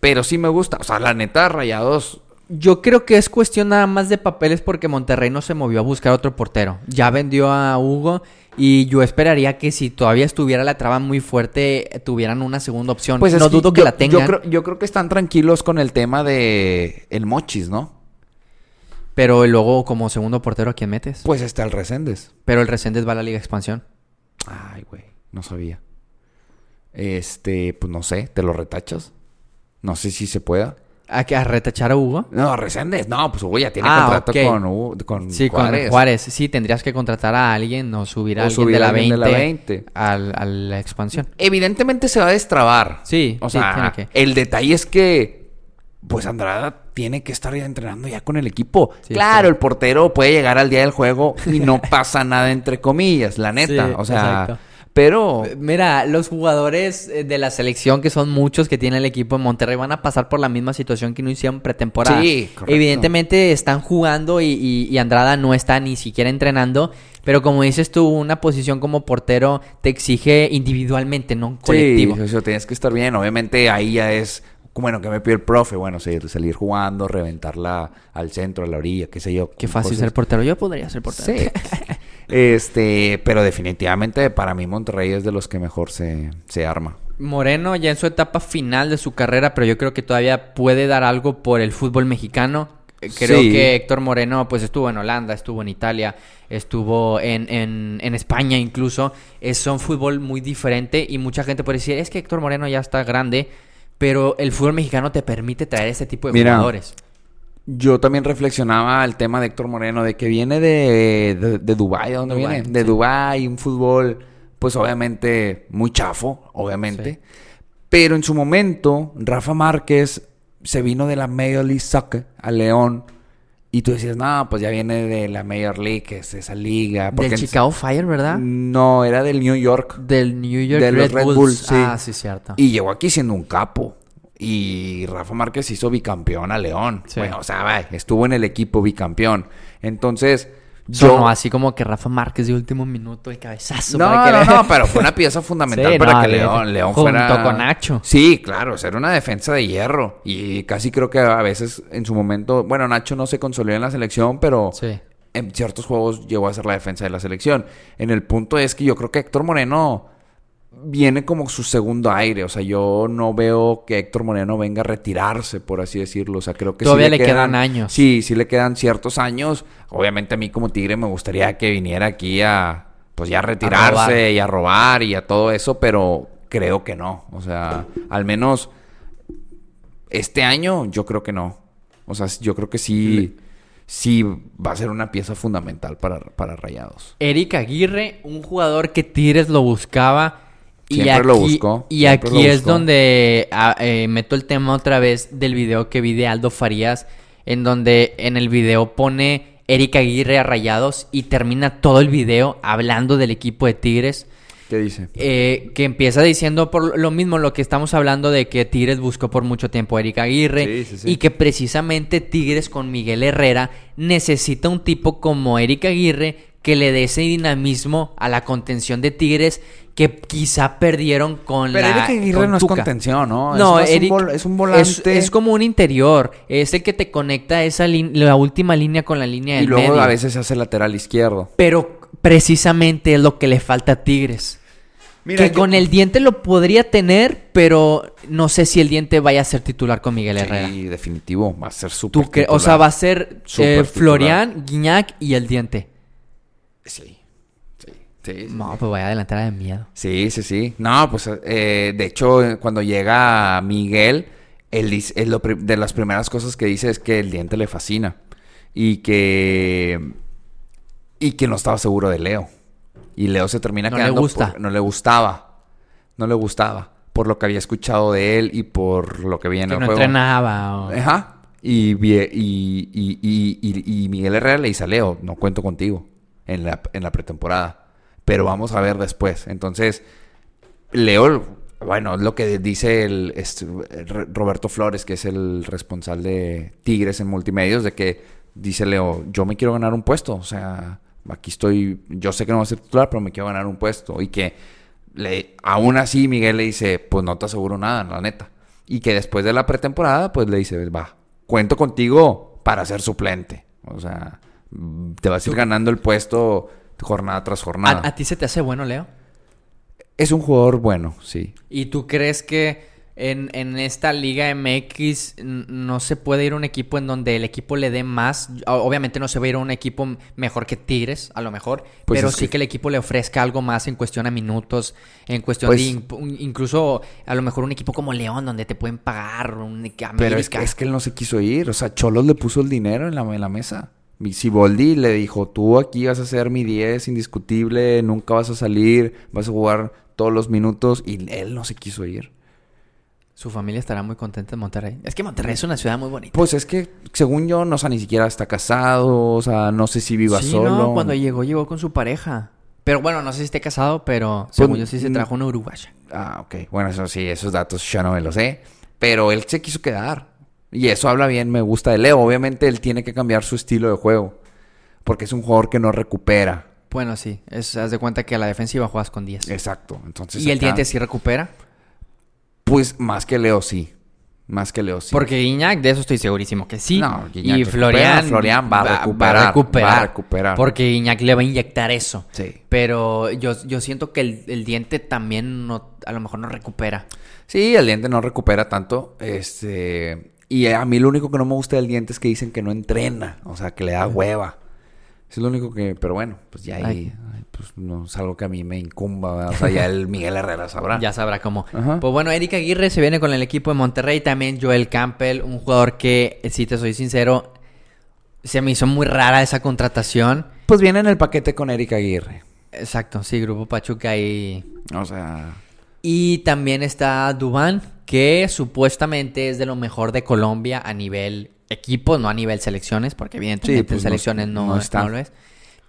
Speaker 2: Pero sí me gusta. O sea, la neta, Rayados.
Speaker 4: Yo creo que es cuestión nada más de papeles porque Monterrey no se movió a buscar otro portero. Ya vendió a Hugo y yo esperaría que si todavía estuviera la traba muy fuerte, tuvieran una segunda opción.
Speaker 2: Pues es
Speaker 4: no dudo que
Speaker 2: yo-
Speaker 4: la tengan,
Speaker 2: Yo creo, yo creo que están tranquilos con el tema de el Mochis, ¿no?
Speaker 4: pero luego como segundo portero, ¿a quién metes?
Speaker 2: Pues está el Reséndez.
Speaker 4: Pero el Reséndez va a la Liga Expansión.
Speaker 2: Ay, güey, no sabía. Este, pues no sé, ¿te lo retachas? No sé si se pueda.
Speaker 4: ¿A, que- a retachar a Hugo?
Speaker 2: No, Reséndez, no, pues Hugo ya tiene
Speaker 4: Ah,
Speaker 2: contrato con, Hugo- con
Speaker 4: Sí,
Speaker 2: Juárez.
Speaker 4: con Juárez. Sí, tendrías que contratar a alguien o subir a
Speaker 2: O
Speaker 4: alguien
Speaker 2: subir
Speaker 4: de la
Speaker 2: alguien
Speaker 4: 20,
Speaker 2: de la 20.
Speaker 4: al- a la expansión.
Speaker 2: Evidentemente se va a destrabar.
Speaker 4: Sí,
Speaker 2: O
Speaker 4: sí,
Speaker 2: sea,
Speaker 4: tiene que.
Speaker 2: el detalle es que, pues Andrada tiene que estar ya entrenando ya con el equipo.
Speaker 4: Sí,
Speaker 2: claro, el portero puede llegar al día del juego y no pasa nada entre comillas, la neta. O sea,
Speaker 4: exacto.
Speaker 2: Pero
Speaker 4: Mira, los jugadores eh, de la selección, que son muchos que tiene el equipo en Monterrey, van a pasar por la misma situación que no hicieron pretemporada.
Speaker 2: Sí, correcto.
Speaker 4: Evidentemente están jugando y, y- y Andrada no está ni siquiera entrenando. Pero como dices tú, una posición como portero te exige individualmente, no colectivo.
Speaker 2: Sí, eso tienes que estar bien. Obviamente ahí ya es, bueno, que me pide el profe? Bueno, salir jugando, reventarla al centro, a la orilla, qué sé yo.
Speaker 4: Qué fácil
Speaker 2: cosas.
Speaker 4: ser portero. Yo podría ser portero.
Speaker 2: Sí. este, pero definitivamente para mí Monterrey es de los que mejor se, se arma.
Speaker 4: Moreno ya en su etapa final de su carrera, pero yo creo que todavía puede dar algo por el fútbol mexicano. Eh, Creo
Speaker 2: Sí.
Speaker 4: que Héctor Moreno pues estuvo en Holanda, estuvo en Italia, estuvo en, en, en España incluso. Es un fútbol muy diferente y mucha gente puede decir, es que Héctor Moreno ya está grande, pero el fútbol mexicano te permite traer este tipo de
Speaker 2: Mira,
Speaker 4: jugadores.
Speaker 2: Yo también reflexionaba el tema de Héctor Moreno, de que viene de, de, de Dubái, ¿de dónde viene? De
Speaker 4: sí.
Speaker 2: Dubái, un fútbol, pues obviamente muy chafo, obviamente. Pero en su momento, Rafa Márquez se vino de la Major League Soccer a León. Y tú decías, no, pues ya viene de la Major League, que es esa liga.
Speaker 4: Del
Speaker 2: porque en-
Speaker 4: Chicago Fire, ¿verdad?
Speaker 2: No, era del New York.
Speaker 4: Del New York
Speaker 2: de los
Speaker 4: Red,
Speaker 2: Red
Speaker 4: Bulls.
Speaker 2: Bulls, sí.
Speaker 4: Ah, sí, cierto.
Speaker 2: Y llegó aquí siendo un capo. Y Rafa Márquez hizo bicampeón a León.
Speaker 4: Sí.
Speaker 2: Bueno, o sea, vaya, estuvo en el equipo bicampeón. Entonces, yo...
Speaker 4: así como que Rafa Márquez de último minuto, el cabezazo.
Speaker 2: No,
Speaker 4: para que
Speaker 2: no,
Speaker 4: le-
Speaker 2: no, pero fue una pieza fundamental
Speaker 4: Sí,
Speaker 2: para
Speaker 4: no,
Speaker 2: que León, León
Speaker 4: junto
Speaker 2: fuera...
Speaker 4: con Nacho.
Speaker 2: Sí, claro, era una defensa de hierro. Y casi creo que a veces en su momento... Bueno, Nacho no se consolidó en la selección, pero...
Speaker 4: Sí.
Speaker 2: en ciertos juegos llegó a ser la defensa de la selección. En el punto es que yo creo que Héctor Moreno viene como su segundo aire. O sea, yo no veo que Héctor Moreno venga a retirarse, por así decirlo. O sea, creo que sí
Speaker 4: Todavía le quedan años.
Speaker 2: Sí, sí le quedan ciertos años. Obviamente a mí como Tigre me gustaría que viniera aquí a pues ya retirarse
Speaker 4: robar.
Speaker 2: y a robar y a todo eso, pero creo que no. O sea, al menos este año yo creo que no. O sea, yo creo que sí, sí va a ser una pieza fundamental para, para Rayados.
Speaker 4: Eric Aguirre, un jugador que Tigres lo buscaba. Y
Speaker 2: Siempre
Speaker 4: aquí,
Speaker 2: lo buscó,
Speaker 4: Y aquí es donde ah, eh, meto el tema otra vez del video que vi de Aldo Farías, en donde en el video pone Eric Aguirre a Rayados y termina todo el video hablando del equipo de Tigres.
Speaker 2: ¿Qué dice?
Speaker 4: Eh, que empieza diciendo por lo mismo lo que estamos hablando de que Tigres buscó por mucho tiempo a Eric Aguirre
Speaker 2: Sí, sí, sí.
Speaker 4: y que precisamente Tigres con Miguel Herrera necesita un tipo como Eric Aguirre que le dé ese dinamismo a la contención de Tigres que quizá perdieron con
Speaker 2: Pero
Speaker 4: la
Speaker 2: Eric Aguirre
Speaker 4: con
Speaker 2: no es contención, ¿no?
Speaker 4: No,
Speaker 2: es,
Speaker 4: Eric
Speaker 2: un vol- es un volante.
Speaker 4: Es, es como un interior, es el que te conecta esa la última línea con la línea
Speaker 2: y
Speaker 4: del
Speaker 2: luego
Speaker 4: medio.
Speaker 2: a veces se hace lateral izquierdo.
Speaker 4: Pero precisamente es lo que le falta a Tigres que
Speaker 2: yo-
Speaker 4: con el diente lo podría tener, pero no sé si el diente vaya a ser titular con Miguel Herrera.
Speaker 2: Sí, definitivo. Va a ser súper
Speaker 4: ¿Tú cre- o sea, va a ser eh. Florian, Guiñac y el diente.
Speaker 2: Sí. Sí. Sí, sí,
Speaker 4: No, pues vaya a adelantar de miedo.
Speaker 2: Sí, sí, sí. No, pues eh, de hecho, eh, cuando llega Miguel, él dice, lo de las primeras cosas que dice es que el diente le fascina. Y que. Y que no estaba seguro de Leo. Y Leo se termina
Speaker 4: No le
Speaker 2: quedando.
Speaker 4: gusta.
Speaker 2: por- no le gustaba. No le gustaba. Por lo que había escuchado de él y por lo que veía en
Speaker 4: Que
Speaker 2: el
Speaker 4: no
Speaker 2: juego.
Speaker 4: entrenaba. o-
Speaker 2: Ajá. Y, vie- y, y, y, y- y Miguel Herrera le dice a Leo, no cuento contigo en la, en la pretemporada. Pero vamos a ver después. Entonces, Leo, bueno, es lo que dice el este, Roberto Flores, que es el responsable de Tigres en multimedios, de que dice Leo, yo me quiero ganar un puesto. O sea, aquí estoy, yo sé que no voy a ser titular, pero me quiero ganar un puesto. Y que le, aún así Miguel le dice, pues no te aseguro nada, la neta. Y que después de la pretemporada, pues le dice, va, cuento contigo para ser suplente. O sea, te vas a ir ganando el puesto jornada tras jornada.
Speaker 4: ¿A, a ti se te hace bueno, Leo?
Speaker 2: Es un jugador bueno, sí.
Speaker 4: ¿Y tú crees que en, en esta Liga MX no se puede ir a un equipo en donde el equipo le dé más? Obviamente no se va a ir a un equipo mejor que Tigres, a lo mejor,
Speaker 2: Pues
Speaker 4: pero sí
Speaker 2: que-
Speaker 4: que... el equipo le ofrezca algo más en cuestión a minutos, en cuestión
Speaker 2: Pues-
Speaker 4: de incluso a lo mejor un equipo como León donde te pueden pagar, un América.
Speaker 2: Pero es que, es que él no se quiso ir. O sea, Cholos le puso el dinero en la, en la mesa. Siboldi le dijo, tú aquí vas a ser mi 10 indiscutible, nunca vas a salir, vas a jugar todos los minutos. Y él no se quiso ir.
Speaker 4: Su familia estará muy contenta en Monterrey. Es que Monterrey es una ciudad muy bonita.
Speaker 2: Pues es que, según yo, no sé, ni siquiera está casado. O sea, no sé si viva
Speaker 4: sí,
Speaker 2: solo.
Speaker 4: no, cuando llegó, llegó con su pareja. Pero bueno, no sé si esté casado, pero según yo sí se
Speaker 2: mm,
Speaker 4: trajo una uruguaya.
Speaker 2: Ah, ok. Bueno, eso sí, esos datos yo no me los sé. Pero él se quiso quedar. Y eso habla bien, me gusta de Leo. Obviamente él tiene que cambiar su estilo de juego. Porque es un jugador que no recupera.
Speaker 4: Bueno, sí. Es, haz de cuenta que a la defensiva juegas con 10.
Speaker 2: Exacto. Entonces,
Speaker 4: ¿Y el diente sí recupera?
Speaker 2: Pues más que Leo, sí. Más que Leo, sí.
Speaker 4: Porque Guiñac, de eso estoy segurísimo que sí.
Speaker 2: No,
Speaker 4: y
Speaker 2: recupera,
Speaker 4: Florian,
Speaker 2: Florian va a recuperar, va a recuperar.
Speaker 4: Porque Guiñac le va a inyectar eso.
Speaker 2: Sí.
Speaker 4: Pero yo, yo siento que el, el diente también no, a lo mejor no recupera.
Speaker 2: Sí, el diente no recupera tanto. Este. Y a mí lo único que no me gusta del diente es que dicen que no entrena. O sea, que le da hueva. Es lo único que. Pero bueno, pues ya ahí.
Speaker 4: Ay.
Speaker 2: ay, Pues no es algo que a mí me incumba. ¿verdad? O sea, ya el Miguel Herrera sabrá.
Speaker 4: Ya sabrá cómo.
Speaker 2: Ajá.
Speaker 4: Pues bueno, Eric Aguirre se viene con el equipo de Monterrey. También Joel Campbell, un jugador que, si te soy sincero, se me hizo muy rara esa contratación.
Speaker 2: Pues viene en el paquete con Erika Aguirre.
Speaker 4: Exacto, sí, Grupo Pachuca y...
Speaker 2: O sea.
Speaker 4: Y también está Dubán, que supuestamente es de lo mejor de Colombia a nivel equipo, no a nivel selecciones, porque evidentemente
Speaker 2: Sí, pues
Speaker 4: en
Speaker 2: no-
Speaker 4: selecciones no,
Speaker 2: no está.
Speaker 4: no lo es.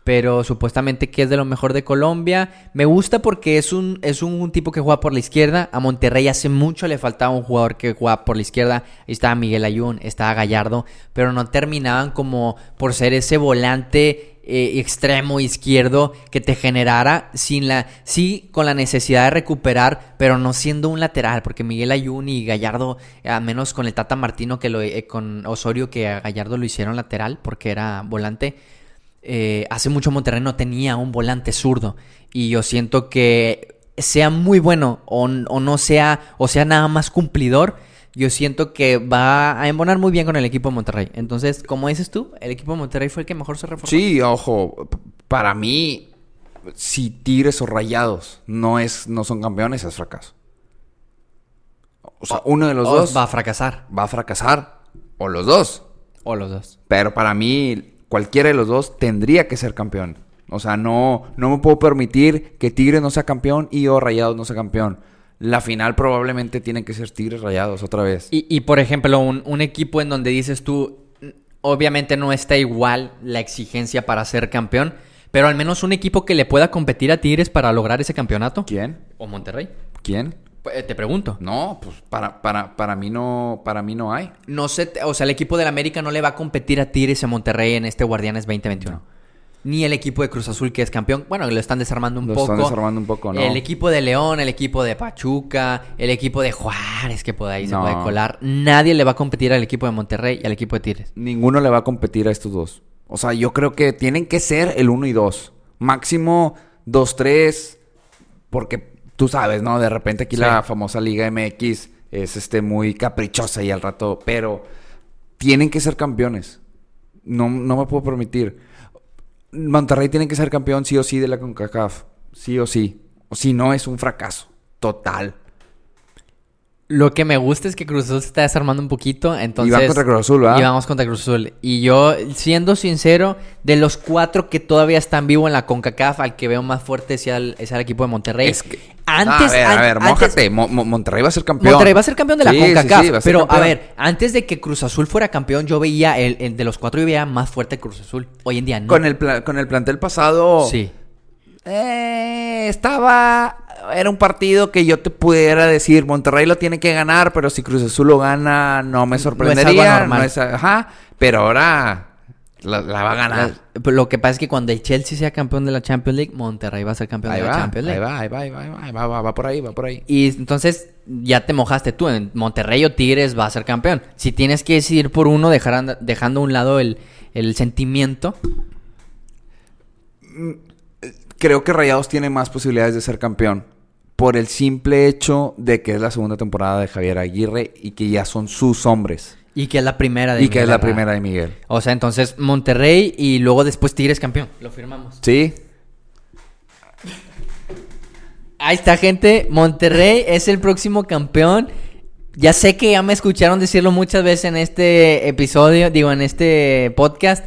Speaker 4: Pero supuestamente que es de lo mejor de Colombia. Me gusta porque es un, es un tipo que juega por la izquierda. A Monterrey hace mucho le faltaba un jugador que juega por la izquierda. Ahí estaba Miguel Ayun, estaba Gallardo. Pero no terminaban como por ser ese volante eh, extremo izquierdo que te generara sin la sí con la necesidad de recuperar pero no siendo un lateral porque Miguel Ayun y Gallardo al menos con el Tata Martino que lo eh, con Osorio que a Gallardo lo hicieron lateral porque era volante eh, hace mucho Monterrey no tenía un volante zurdo y yo siento que sea muy bueno o, o no sea o sea nada más cumplidor yo siento que va a embonar muy bien con el equipo de Monterrey. Entonces, como dices tú, el equipo de Monterrey fue el que mejor se reforzó.
Speaker 2: Sí, ojo. Para mí. si Tigres o Rayados no, es, no son campeones, es fracaso. O sea, uno de los
Speaker 4: O
Speaker 2: dos
Speaker 4: va
Speaker 2: va
Speaker 4: a fracasar.
Speaker 2: a fracasar. O los dos.
Speaker 4: O los dos.
Speaker 2: Pero para mí, cualquiera de los dos tendría que ser campeón. O sea, no, no me puedo permitir que Tigres no sea campeón y o Rayados no sea campeón. La final probablemente tiene que ser Tigres Rayados otra vez.
Speaker 4: Y, y, por ejemplo, un, un equipo en donde dices tú, obviamente no está igual la exigencia para ser campeón, pero al menos un equipo que le pueda competir a Tigres para lograr ese campeonato.
Speaker 2: ¿Quién?
Speaker 4: ¿O Monterrey?
Speaker 2: ¿Quién?
Speaker 4: Eh, Te pregunto.
Speaker 2: No, pues para, para, para mí no, para mí no hay.
Speaker 4: No sé, o sea, el equipo del América no le va a competir a Tigres en Monterrey en este Guardianes 2021. Ni el equipo de Cruz Azul que es campeón. Bueno, lo están desarmando un
Speaker 2: Lo
Speaker 4: poco.
Speaker 2: están desarmando un poco, ¿no?
Speaker 4: El equipo de León, el equipo de Pachuca, el equipo de Juárez que por ahí se puede colar. Nadie le va a competir al equipo de Monterrey y al equipo de Tigres.
Speaker 2: Ninguno le va a competir a estos dos. O sea, yo creo que tienen que ser el 1 y 2. Máximo 2-3. Porque tú sabes, ¿no? De repente aquí
Speaker 4: Sí.
Speaker 2: la famosa Liga MX es este muy caprichosa y al rato. Pero tienen que ser campeones. No, no me puedo permitir. Monterrey tiene que ser campeón sí o sí de la CONCACAF. Sí o sí. O si no, es un fracaso. Total.
Speaker 4: Lo que me gusta es que Cruz Azul se está desarmando un poquito, entonces...
Speaker 2: y van contra Cruz Azul, ¿verdad?
Speaker 4: Y vamos contra Cruz Azul. Y yo, siendo sincero, de los cuatro que todavía están vivos en la CONCACAF, al que veo más fuerte es al, es al equipo de Monterrey.
Speaker 2: Es que-
Speaker 4: Antes...
Speaker 2: a ver, a
Speaker 4: an-
Speaker 2: ver,
Speaker 4: antes-
Speaker 2: mójate. Mo- Mo- Monterrey va a ser campeón.
Speaker 4: Monterrey va a ser campeón de la
Speaker 2: Sí,
Speaker 4: CONCACAF.
Speaker 2: sí, a
Speaker 4: pero, a ver, antes de que Cruz Azul fuera campeón, yo veía, el, el de los cuatro, yo veía más fuerte Cruz Azul. Hoy en día no.
Speaker 2: Con el, con el plantel pasado.
Speaker 4: Sí.
Speaker 2: Eh, estaba. Era un partido que yo te pudiera decir, Monterrey lo tiene que ganar, pero si Cruz Azul lo gana, no me sorprendería.
Speaker 4: normal.
Speaker 2: no es- ajá, pero ahora la, la va a ganar.
Speaker 4: La- Lo que pasa es que cuando el Chelsea sea campeón de la Champions League, Monterrey va a ser campeón
Speaker 2: ahí
Speaker 4: de la
Speaker 2: va,
Speaker 4: Champions
Speaker 2: ahí
Speaker 4: League.
Speaker 2: va, ahí va, ahí va, ahí va, ahí va, va, va por ahí, va por ahí.
Speaker 4: Y entonces ya te mojaste tú. En Monterrey o Tigres va a ser campeón. Si tienes que decidir por uno, dejar dejando a un lado el, el sentimiento.
Speaker 2: Creo que Rayados tiene más posibilidades de ser campeón por el simple hecho de que es la segunda temporada de Javier Aguirre y que ya son sus hombres.
Speaker 4: Y que es la primera de
Speaker 2: Y que es
Speaker 4: Miguel
Speaker 2: la primera de Miguel.
Speaker 4: O sea, entonces Monterrey y luego después Tigres campeón. Lo firmamos.
Speaker 2: Sí,
Speaker 4: Ahí está, gente. Monterrey es el próximo campeón. Ya sé que ya me escucharon decirlo muchas veces en este episodio, digo, en este podcast.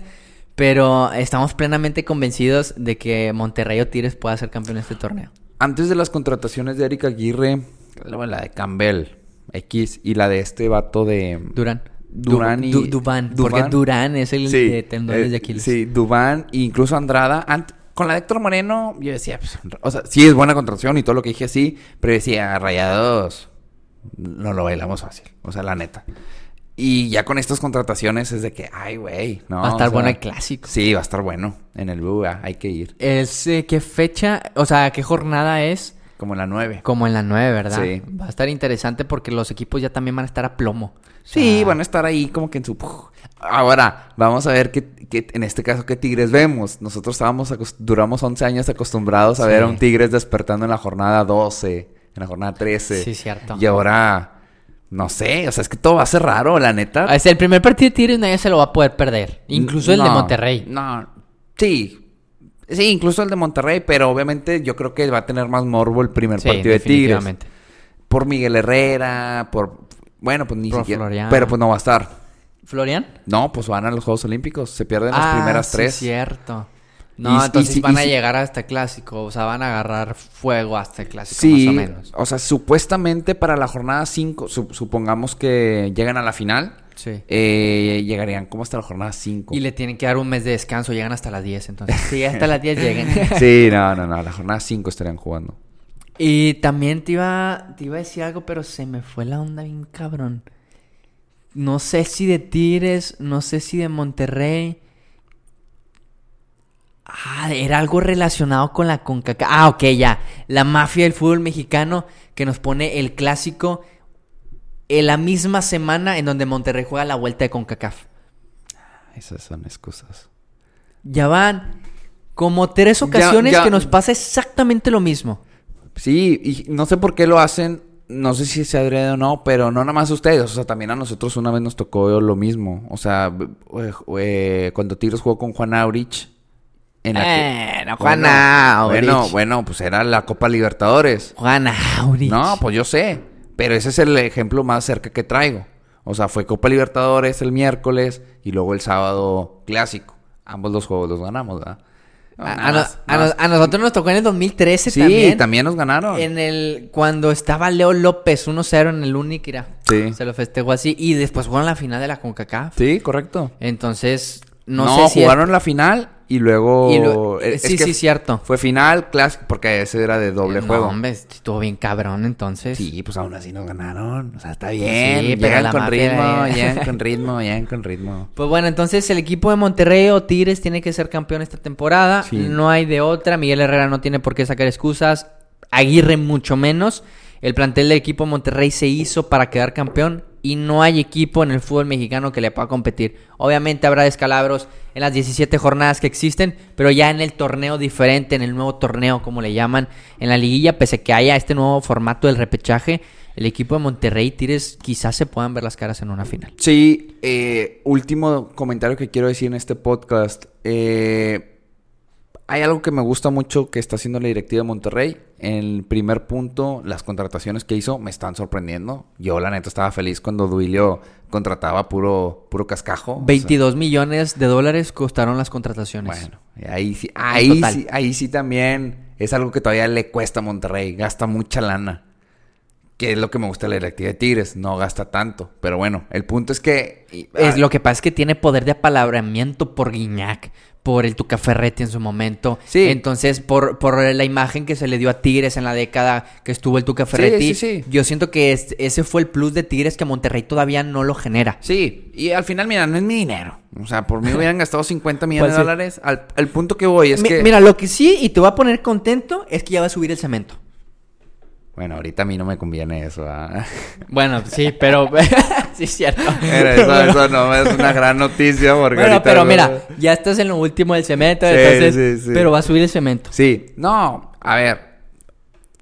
Speaker 4: Pero estamos plenamente convencidos de que Monterrey o Tigres pueda ser campeón de este torneo.
Speaker 2: Antes de las contrataciones de Eric Aguirre, la de Campbell X y la de este vato de
Speaker 4: Durán.
Speaker 2: Durán y
Speaker 4: Du- Dubán, Porque Durán es el de tendones
Speaker 2: eh,
Speaker 4: de Aquiles.
Speaker 2: Sí, Dubán e incluso Andrada. Ant- con la de Héctor Moreno, yo decía, pues, o sea, sí es buena contratación y todo lo que dije así, pero decía, Rayados, no lo bailamos fácil, o sea, la neta. Y ya con estas contrataciones es de que, ay, güey, no.
Speaker 4: Va a estar
Speaker 2: o sea,
Speaker 4: bueno el clásico.
Speaker 2: Sí, va a estar bueno en el BUA, hay que ir.
Speaker 4: Es, eh, ¿Qué fecha? O sea, ¿qué jornada es?
Speaker 2: Como en la 9.
Speaker 4: Como en la 9, ¿verdad?
Speaker 2: Sí.
Speaker 4: Va a estar interesante porque los equipos ya también van a estar a plomo. O
Speaker 2: Sí,
Speaker 4: sea,
Speaker 2: van a estar ahí como que en su... Ahora, vamos a ver qué, qué- en este caso qué tigres vemos. Nosotros estábamos duramos 11 años acostumbrados a
Speaker 4: Sí.
Speaker 2: ver a un tigres despertando en la jornada 12, en la jornada 13.
Speaker 4: Sí, cierto.
Speaker 2: Y ahora, no sé, o sea, es que todo va a ser raro, la neta.
Speaker 4: Es el primer partido de Tigres nadie se lo va a poder perder. Incluso el de Monterrey.
Speaker 2: No, sí. Sí, incluso el de Monterrey, pero obviamente yo creo que va a tener más morbo el primer
Speaker 4: Sí,
Speaker 2: partido de Tigres. Por Miguel Herrera, por... Bueno, pues ni
Speaker 4: Por
Speaker 2: siquiera...
Speaker 4: Florian.
Speaker 2: Pero pues no va a estar.
Speaker 4: ¿Florian?
Speaker 2: No, pues van a los Juegos Olímpicos. Se pierden las
Speaker 4: Ah,
Speaker 2: primeras
Speaker 4: sí,
Speaker 2: tres.
Speaker 4: cierto. No,
Speaker 2: y
Speaker 4: entonces van
Speaker 2: y
Speaker 4: a llegar hasta el clásico. O sea, van a agarrar fuego hasta el clásico,
Speaker 2: Sí,
Speaker 4: más o menos.
Speaker 2: o sea, supuestamente para la jornada 5, supongamos que llegan a la final,
Speaker 4: Sí.
Speaker 2: eh, llegarían como hasta la jornada 5.
Speaker 4: Y le tienen que dar un mes de descanso. Llegan hasta las 10. Entonces, sí, hasta las 10 lleguen.
Speaker 2: Sí, no, no, no, la jornada 5 estarían jugando.
Speaker 4: Y también te iba, te iba a decir algo, pero se me fue la onda bien cabrón. No sé si de Tigres, no sé si de Monterrey. Ah, era algo relacionado con la CONCACAF. Ah, ok, ya. La mafia del fútbol mexicano que nos pone el clásico en la misma semana en donde Monterrey juega la vuelta de CONCACAF.
Speaker 2: Esas son excusas.
Speaker 4: Ya van como tres ocasiones
Speaker 2: ya-
Speaker 4: que nos pasa exactamente lo mismo.
Speaker 2: Sí, y no sé por qué lo hacen, no sé si se adrede o no, pero no nada más ustedes, o sea, también a nosotros una vez nos tocó lo mismo. O sea, eh, eh, cuando Tigres jugó con Juan Aurich En la que-
Speaker 4: Bueno, Juan
Speaker 2: bueno,
Speaker 4: Aurich.
Speaker 2: bueno, bueno, pues era la Copa Libertadores.
Speaker 4: Juan Aurich.
Speaker 2: No, pues yo sé. Pero ese es el ejemplo más cerca que traigo. O sea, fue Copa Libertadores el miércoles y luego el sábado clásico. Ambos los juegos los ganamos, ¿verdad? No,
Speaker 4: A, nosotros nos tocó en el 2013
Speaker 2: Sí,
Speaker 4: también.
Speaker 2: también, nos ganaron.
Speaker 4: En el cuando estaba Leo López 1-0 en el Úniquira.
Speaker 2: Sí.
Speaker 4: Se lo festejó así y después jugaron la final de la CONCACAF.
Speaker 2: Sí, correcto.
Speaker 4: Entonces, no,
Speaker 2: No,
Speaker 4: sé si
Speaker 2: jugaron la final y luego...
Speaker 4: Y lo-
Speaker 2: es
Speaker 4: sí,
Speaker 2: que
Speaker 4: sí, cierto.
Speaker 2: Fue final, clásico, porque ese era de doble
Speaker 4: No,
Speaker 2: juego.
Speaker 4: hombre, estuvo bien cabrón entonces.
Speaker 2: Sí, pues aún así nos ganaron. O sea, está bien.
Speaker 4: Sí,
Speaker 2: llegan con ritmo,
Speaker 4: de-
Speaker 2: llegan con ritmo, llegan con ritmo.
Speaker 4: Pues bueno, entonces el equipo de Monterrey o Tigres tiene que ser campeón esta temporada.
Speaker 2: Sí.
Speaker 4: No hay de otra. Miguel Herrera no tiene por qué sacar excusas. Aguirre mucho menos. El plantel del equipo de Monterrey se hizo para quedar campeón y no hay equipo en el fútbol mexicano que le pueda competir. Obviamente habrá descalabros en las 17 jornadas que existen, pero ya en el torneo diferente, en el nuevo torneo como le llaman, en la liguilla, pese a que haya este nuevo formato del repechaje, el equipo de Monterrey y Tigres quizás se puedan ver las caras en una final.
Speaker 2: Sí, eh, último comentario que quiero decir en este podcast. Eh, hay algo que me gusta mucho que está haciendo la directiva de Monterrey. En el primer punto, las contrataciones que hizo me están sorprendiendo. Yo, la neta, estaba feliz cuando Duilio contrataba puro, puro cascajo. O sea,
Speaker 4: 22 millones de dólares costaron las contrataciones.
Speaker 2: Bueno, ahí sí, ahí sí, ahí sí también es algo que todavía le cuesta a Monterrey, gasta mucha lana. Que es lo que me gusta de la directiva de Tigres, no gasta tanto. Pero bueno, el punto es que... y-
Speaker 4: Es,
Speaker 2: ah,
Speaker 4: lo que pasa es que tiene poder de apalabramiento por Guiñac, por el Tuca Ferretti en su momento.
Speaker 2: Sí.
Speaker 4: Entonces, por, por la imagen que se le dio a Tigres en la década que estuvo el Tuca Ferretti.
Speaker 2: sí, sí.
Speaker 4: Yo siento que es- ese fue el plus de Tigres que Monterrey todavía no lo genera.
Speaker 2: Sí, y al final, mira, no es mi dinero. O sea, por mí hubieran gastado 50 millones
Speaker 4: Pues
Speaker 2: de
Speaker 4: sí.
Speaker 2: dólares. Al, al punto que voy es
Speaker 4: Mi-
Speaker 2: que...
Speaker 4: Mira, lo que sí, y te va a poner contento, es que ya va a subir el cemento.
Speaker 2: Bueno, ahorita a mí no me conviene eso. ¿ah?
Speaker 4: Bueno, sí, pero... sí, es cierto.
Speaker 2: Pero eso, eso no es una gran noticia porque
Speaker 4: Bueno,
Speaker 2: ahorita
Speaker 4: pero
Speaker 2: no-
Speaker 4: mira, ya estás en lo último del cemento,
Speaker 2: Sí,
Speaker 4: entonces...
Speaker 2: sí, sí.
Speaker 4: Pero va a subir el cemento.
Speaker 2: Sí, no, a ver,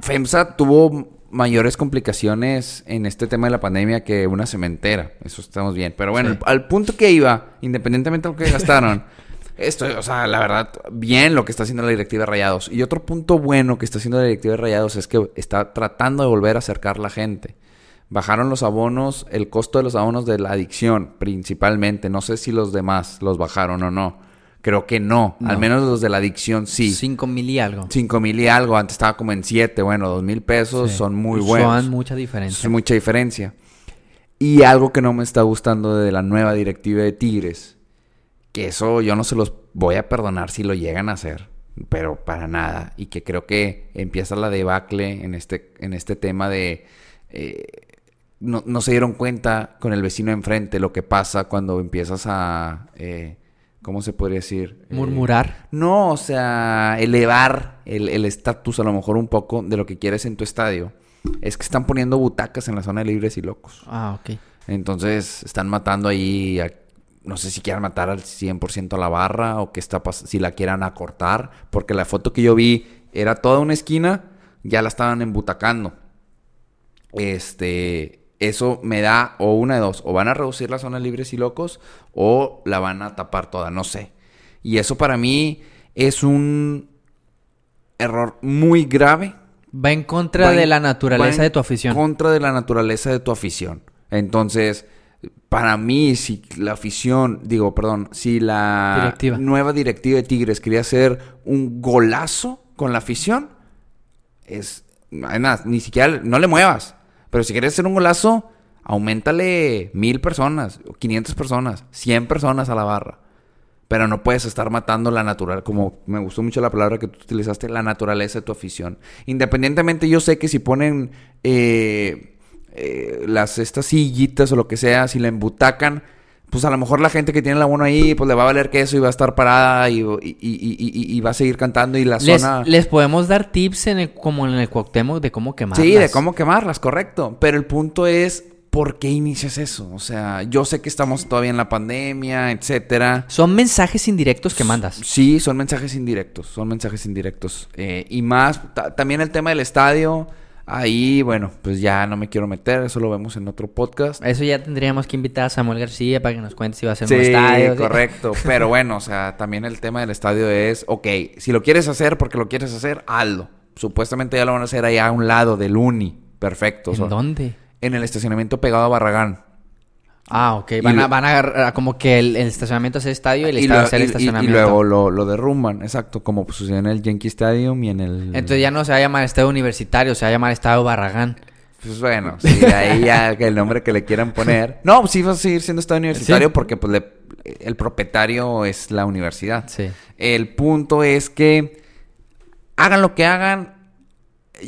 Speaker 2: FEMSA tuvo mayores complicaciones en este tema de la pandemia que una cementera, eso estamos bien, pero bueno, al punto que iba, independientemente de lo que gastaron, esto, o sea, la verdad, bien lo que está haciendo la directiva de Rayados. Y otro punto bueno que está haciendo la directiva de Rayados es que está tratando de volver a acercar la gente. Bajaron los abonos, el costo de los abonos de la adicción, principalmente. No sé si los demás los bajaron o no. Creo que no. Al
Speaker 4: No.
Speaker 2: menos los de la adicción sí.
Speaker 4: Cinco mil y algo.
Speaker 2: 5 mil y algo, antes estaba como en 7, bueno, 2 mil pesos
Speaker 4: Sí.
Speaker 2: son muy buenos.
Speaker 4: Son mucha diferencia.
Speaker 2: Es mucha diferencia. Y algo que no me está gustando de la nueva directiva de Tigres, que eso yo no se los voy a perdonar si lo llegan a hacer, pero para nada. Y que creo que empieza la debacle en este, en este tema de... eh, no, no se dieron cuenta con el vecino enfrente lo que pasa cuando empiezas a... eh, ¿Cómo se podría decir? Eh,
Speaker 4: Murmurar.
Speaker 2: no, o sea, elevar el el estatus a lo mejor un poco de lo que quieres en tu estadio. Es que están poniendo butacas en la zona de libres y locos.
Speaker 4: Ah, ok.
Speaker 2: Entonces están matando ahí, a- no sé si quieran matar al 100% a la barra o que está si la quieran acortar, porque la foto que yo vi era toda una esquina, ya la estaban embutacando. Este, eso me da o una de dos, o van a reducir la zona de libres y locos o la van a tapar toda, no sé. Y eso para mí es un error muy grave
Speaker 4: Va en contra
Speaker 2: va en-
Speaker 4: de la
Speaker 2: va
Speaker 4: naturaleza
Speaker 2: en
Speaker 4: de tu afición.
Speaker 2: Contra de la naturaleza de tu afición. Entonces, para mí, si la afición, digo, perdón, si la
Speaker 4: Directiva.
Speaker 2: nueva directiva de Tigres quería hacer un golazo con la afición, es nada, ni siquiera no le muevas. Pero si quieres hacer un golazo, aumentale mil personas, o 500 personas, 100 personas a la barra. Pero no puedes estar matando la natural, como me gustó mucho la palabra que tú utilizaste, la naturaleza de tu afición. Independientemente, yo sé que si ponen eh, eh, las estas sillitas o lo que sea, si la embutacan, pues a lo mejor la gente que tiene el abono ahí, pues le va a valer queso y va a estar parada y, y- y- y- va a seguir cantando y la
Speaker 4: Les,
Speaker 2: zona...
Speaker 4: les podemos dar tips en el- como en el Cuauhtémoc de cómo quemarlas.
Speaker 2: Sí, de cómo quemarlas, correcto. Pero el punto es, ¿por qué inicias eso? O sea, yo sé que estamos todavía en la pandemia, etcétera.
Speaker 4: Son mensajes indirectos que mandas.
Speaker 2: Sí, son mensajes indirectos, son mensajes indirectos. Eh, y más, ta- también el tema del estadio. Ahí, bueno, pues ya no me quiero meter, eso lo vemos en otro podcast.
Speaker 4: Eso ya tendríamos que invitar a Samuel García para que nos cuente si va a ser
Speaker 2: Sí,
Speaker 4: un estadio. ¿sí?
Speaker 2: correcto. Pero bueno, o sea, también el tema del estadio es, ok, si lo quieres hacer porque lo quieres hacer, hazlo. Supuestamente ya lo van a hacer allá a un lado del Uni. Perfecto. o sea,
Speaker 4: ¿En dónde?
Speaker 2: En el estacionamiento pegado a Barragán.
Speaker 4: Ah, ok.
Speaker 2: Y
Speaker 4: Van, a, van a agarrar como que el, el estacionamiento es el estadio y el
Speaker 2: Y,
Speaker 4: estadio
Speaker 2: lo-
Speaker 4: es el
Speaker 2: y-
Speaker 4: estacionamiento.
Speaker 2: y luego lo, lo derrumban, exacto, como sucedió en el Yankee Stadium y en el...
Speaker 4: Entonces ya no se va a llamar estadio universitario, se va a llamar estadio Barragán.
Speaker 2: Pues bueno, sí, ahí ya el nombre que le quieran poner. No, pues sí va a seguir siendo estado universitario
Speaker 4: Sí.
Speaker 2: porque pues le- el propietario es la universidad.
Speaker 4: Sí.
Speaker 2: El punto es que hagan lo que hagan.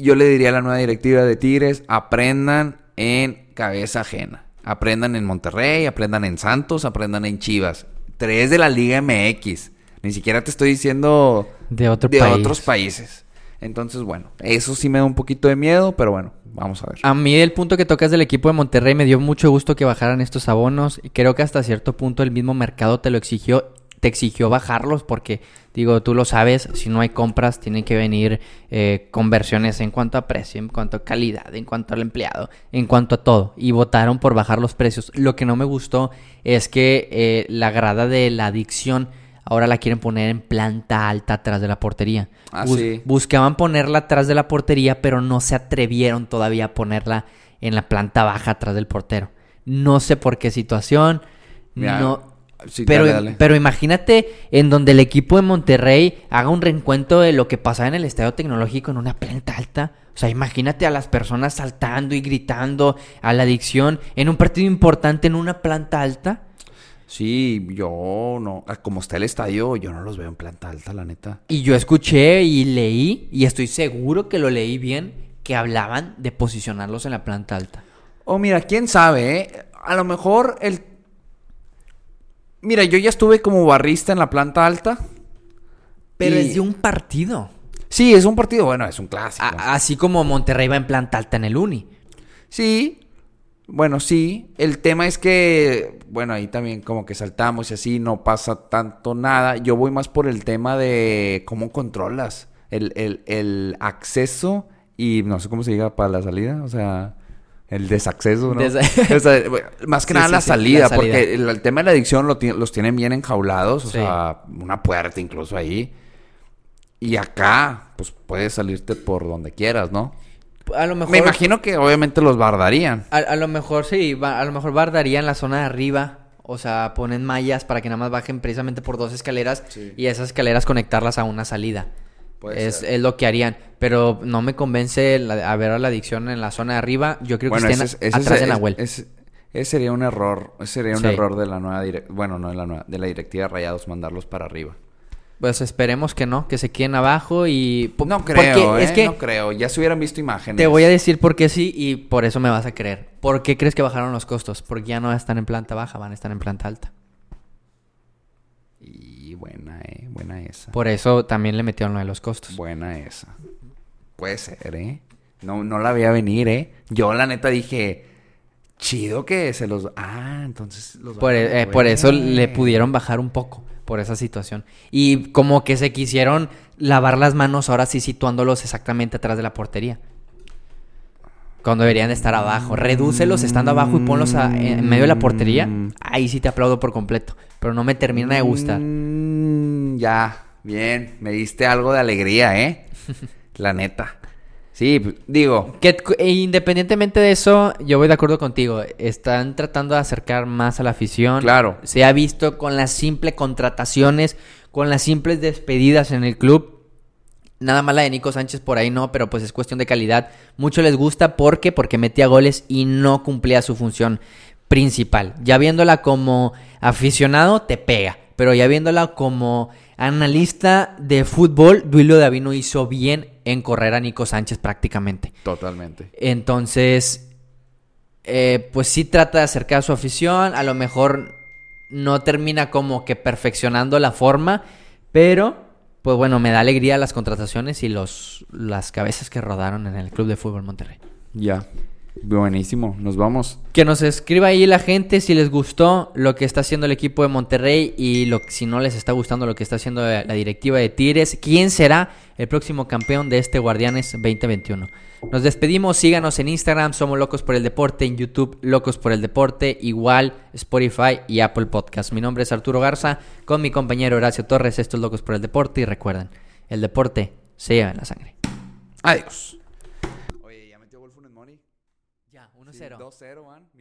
Speaker 2: Yo le diría a la nueva directiva de Tigres, aprendan en cabeza ajena. Aprendan en Monterrey, aprendan en Santos, aprendan en Chivas. Tres de la Liga MX. Ni siquiera te estoy diciendo
Speaker 4: De otro
Speaker 2: de
Speaker 4: país.
Speaker 2: otros países. Entonces, bueno, eso sí me da un poquito de miedo, pero bueno, vamos a ver.
Speaker 4: A mí el punto que tocas del equipo de Monterrey me dio mucho gusto que bajaran estos abonos. Y creo que hasta cierto punto el mismo mercado te lo exigió, te exigió bajarlos porque, digo, tú lo sabes, si no hay compras tienen que venir eh, conversiones en cuanto a precio, en cuanto a calidad, en cuanto al empleado, en cuanto a todo. Y votaron por bajar los precios. Lo que no me gustó es que eh, la grada de la adicción ahora la quieren poner en planta alta atrás de la portería.
Speaker 2: Ah,
Speaker 4: Bus-
Speaker 2: sí.
Speaker 4: Buscaban ponerla atrás de la portería, pero no se atrevieron todavía a ponerla en la planta baja atrás del portero. No sé por qué situación.
Speaker 2: Mira,
Speaker 4: no.
Speaker 2: Sí,
Speaker 4: pero,
Speaker 2: dale, dale.
Speaker 4: pero imagínate en donde el equipo de Monterrey haga un reencuentro de lo que pasaba en el estadio tecnológico en una planta alta. O sea, imagínate a las personas saltando y gritando a la adicción en un partido importante en una planta alta.
Speaker 2: Sí, yo no. ah, Como está el estadio, yo no los veo en planta alta, la neta.
Speaker 4: Y yo escuché y leí, y estoy seguro que lo leí bien, que hablaban de posicionarlos en la planta alta.
Speaker 2: O mira, quién sabe, ¿eh? A lo mejor el. Mira, yo ya estuve como barrista en la planta alta.
Speaker 4: Pero
Speaker 2: Y-
Speaker 4: es de un partido.
Speaker 2: Sí, es un partido, bueno, es un clásico.
Speaker 4: A- así como Monterrey va en planta alta en el Uni.
Speaker 2: Sí, bueno, sí. El tema es que, bueno, ahí también como que saltamos y así no pasa tanto nada. Yo voy más por el tema de cómo controlas el, el, el acceso y no sé cómo se diga para la salida, o sea, el desacceso, ¿no?
Speaker 4: Desa-
Speaker 2: O sea, más que
Speaker 4: Sí,
Speaker 2: nada
Speaker 4: sí,
Speaker 2: la, salida,
Speaker 4: la salida.
Speaker 2: porque el, el tema de la adicción lo ti- los tienen bien enjaulados, o
Speaker 4: Sí.
Speaker 2: sea, una puerta incluso ahí. Y acá, pues puedes salirte por donde quieras, ¿no?
Speaker 4: A lo mejor.
Speaker 2: Me imagino que obviamente los bardarían.
Speaker 4: A, a lo mejor sí, a lo mejor bardaría en la zona de arriba. O sea, ponen mallas para que nada más bajen precisamente por dos escaleras y esas escaleras conectarlas a una salida.
Speaker 2: Puede
Speaker 4: Es,
Speaker 2: ser.
Speaker 4: es lo que harían. Pero no me convence la- a ver a la adicción en la zona de arriba. Yo creo que estén
Speaker 2: es- ese
Speaker 4: atrás
Speaker 2: es-
Speaker 4: de Nahuel.
Speaker 2: ese- ese sería un error. Ese sería un
Speaker 4: Sí.
Speaker 2: error de la nueva directiva. Bueno, no de la nueva, de la directiva de Rayados mandarlos para arriba.
Speaker 4: Pues esperemos que no, que se queden abajo y...
Speaker 2: No creo, ¿eh?
Speaker 4: es que
Speaker 2: No creo. Ya se hubieran visto imágenes.
Speaker 4: te voy a decir por qué sí y por eso me vas a creer. ¿Por qué crees que bajaron los costos? Porque ya no están en planta baja, van a estar en planta alta.
Speaker 2: Buena, eh. Buena esa.
Speaker 4: Por eso también le metieron lo de los costos.
Speaker 2: Buena esa. Puede ser, ¿eh? No, no la veía venir, ¿eh? Yo la neta dije... Chido que se los... Ah, entonces los...
Speaker 4: Por,
Speaker 2: a
Speaker 4: eh, por eso le pudieron bajar un poco por esa situación. Y como que se quisieron lavar las manos ahora sí situándolos exactamente atrás de la portería. Cuando deberían de estar abajo. Redúcelos estando abajo y ponlos a- en medio de la portería.
Speaker 2: Mm.
Speaker 4: Ahí sí te aplaudo por completo. Pero no me termina de gustar.
Speaker 2: Mm, ya, bien. Me diste algo de alegría, ¿eh? La neta. Sí, digo,
Speaker 4: Que, e independientemente de eso, yo voy de acuerdo contigo. Están tratando de acercar más a la afición.
Speaker 2: Claro.
Speaker 4: Se ha visto con las simples contrataciones, con las simples despedidas en el club. Nada más la de Nico Sánchez por ahí no, pero pues es cuestión de calidad. Mucho les gusta porque porque metía goles y no cumplía su función principal. Ya viéndola como aficionado te pega, pero ya viéndola como analista de fútbol, Duilio Davino hizo bien en correr a Nico Sánchez prácticamente.
Speaker 2: totalmente.
Speaker 4: Entonces, eh, pues sí trata de acercar a su afición. A lo mejor no termina como que perfeccionando la forma, pero pues bueno, me da alegría las contrataciones y los las cabezas que rodaron en el Club de Fútbol Monterrey.
Speaker 2: Ya. Buenísimo, nos vamos.
Speaker 4: Que nos escriba ahí la gente si les gustó lo que está haciendo el equipo de Monterrey y lo, si no les está gustando lo que está haciendo la, la directiva de Tigres. ¿Quién será el próximo campeón de este Guardianes 2021? Nos despedimos, síganos en Instagram, somos Locos por el Deporte, en YouTube Locos por el Deporte, igual Spotify y Apple Podcast. Mi nombre es Arturo Garza, con mi compañero Horacio Torres, esto es Locos por el Deporte y recuerden, el deporte se lleva en la sangre.
Speaker 2: Adiós. Oye, ya metió gol Funes Mori.
Speaker 4: Ya, 1-0.
Speaker 2: Sí, 2-0 van, minutos 9.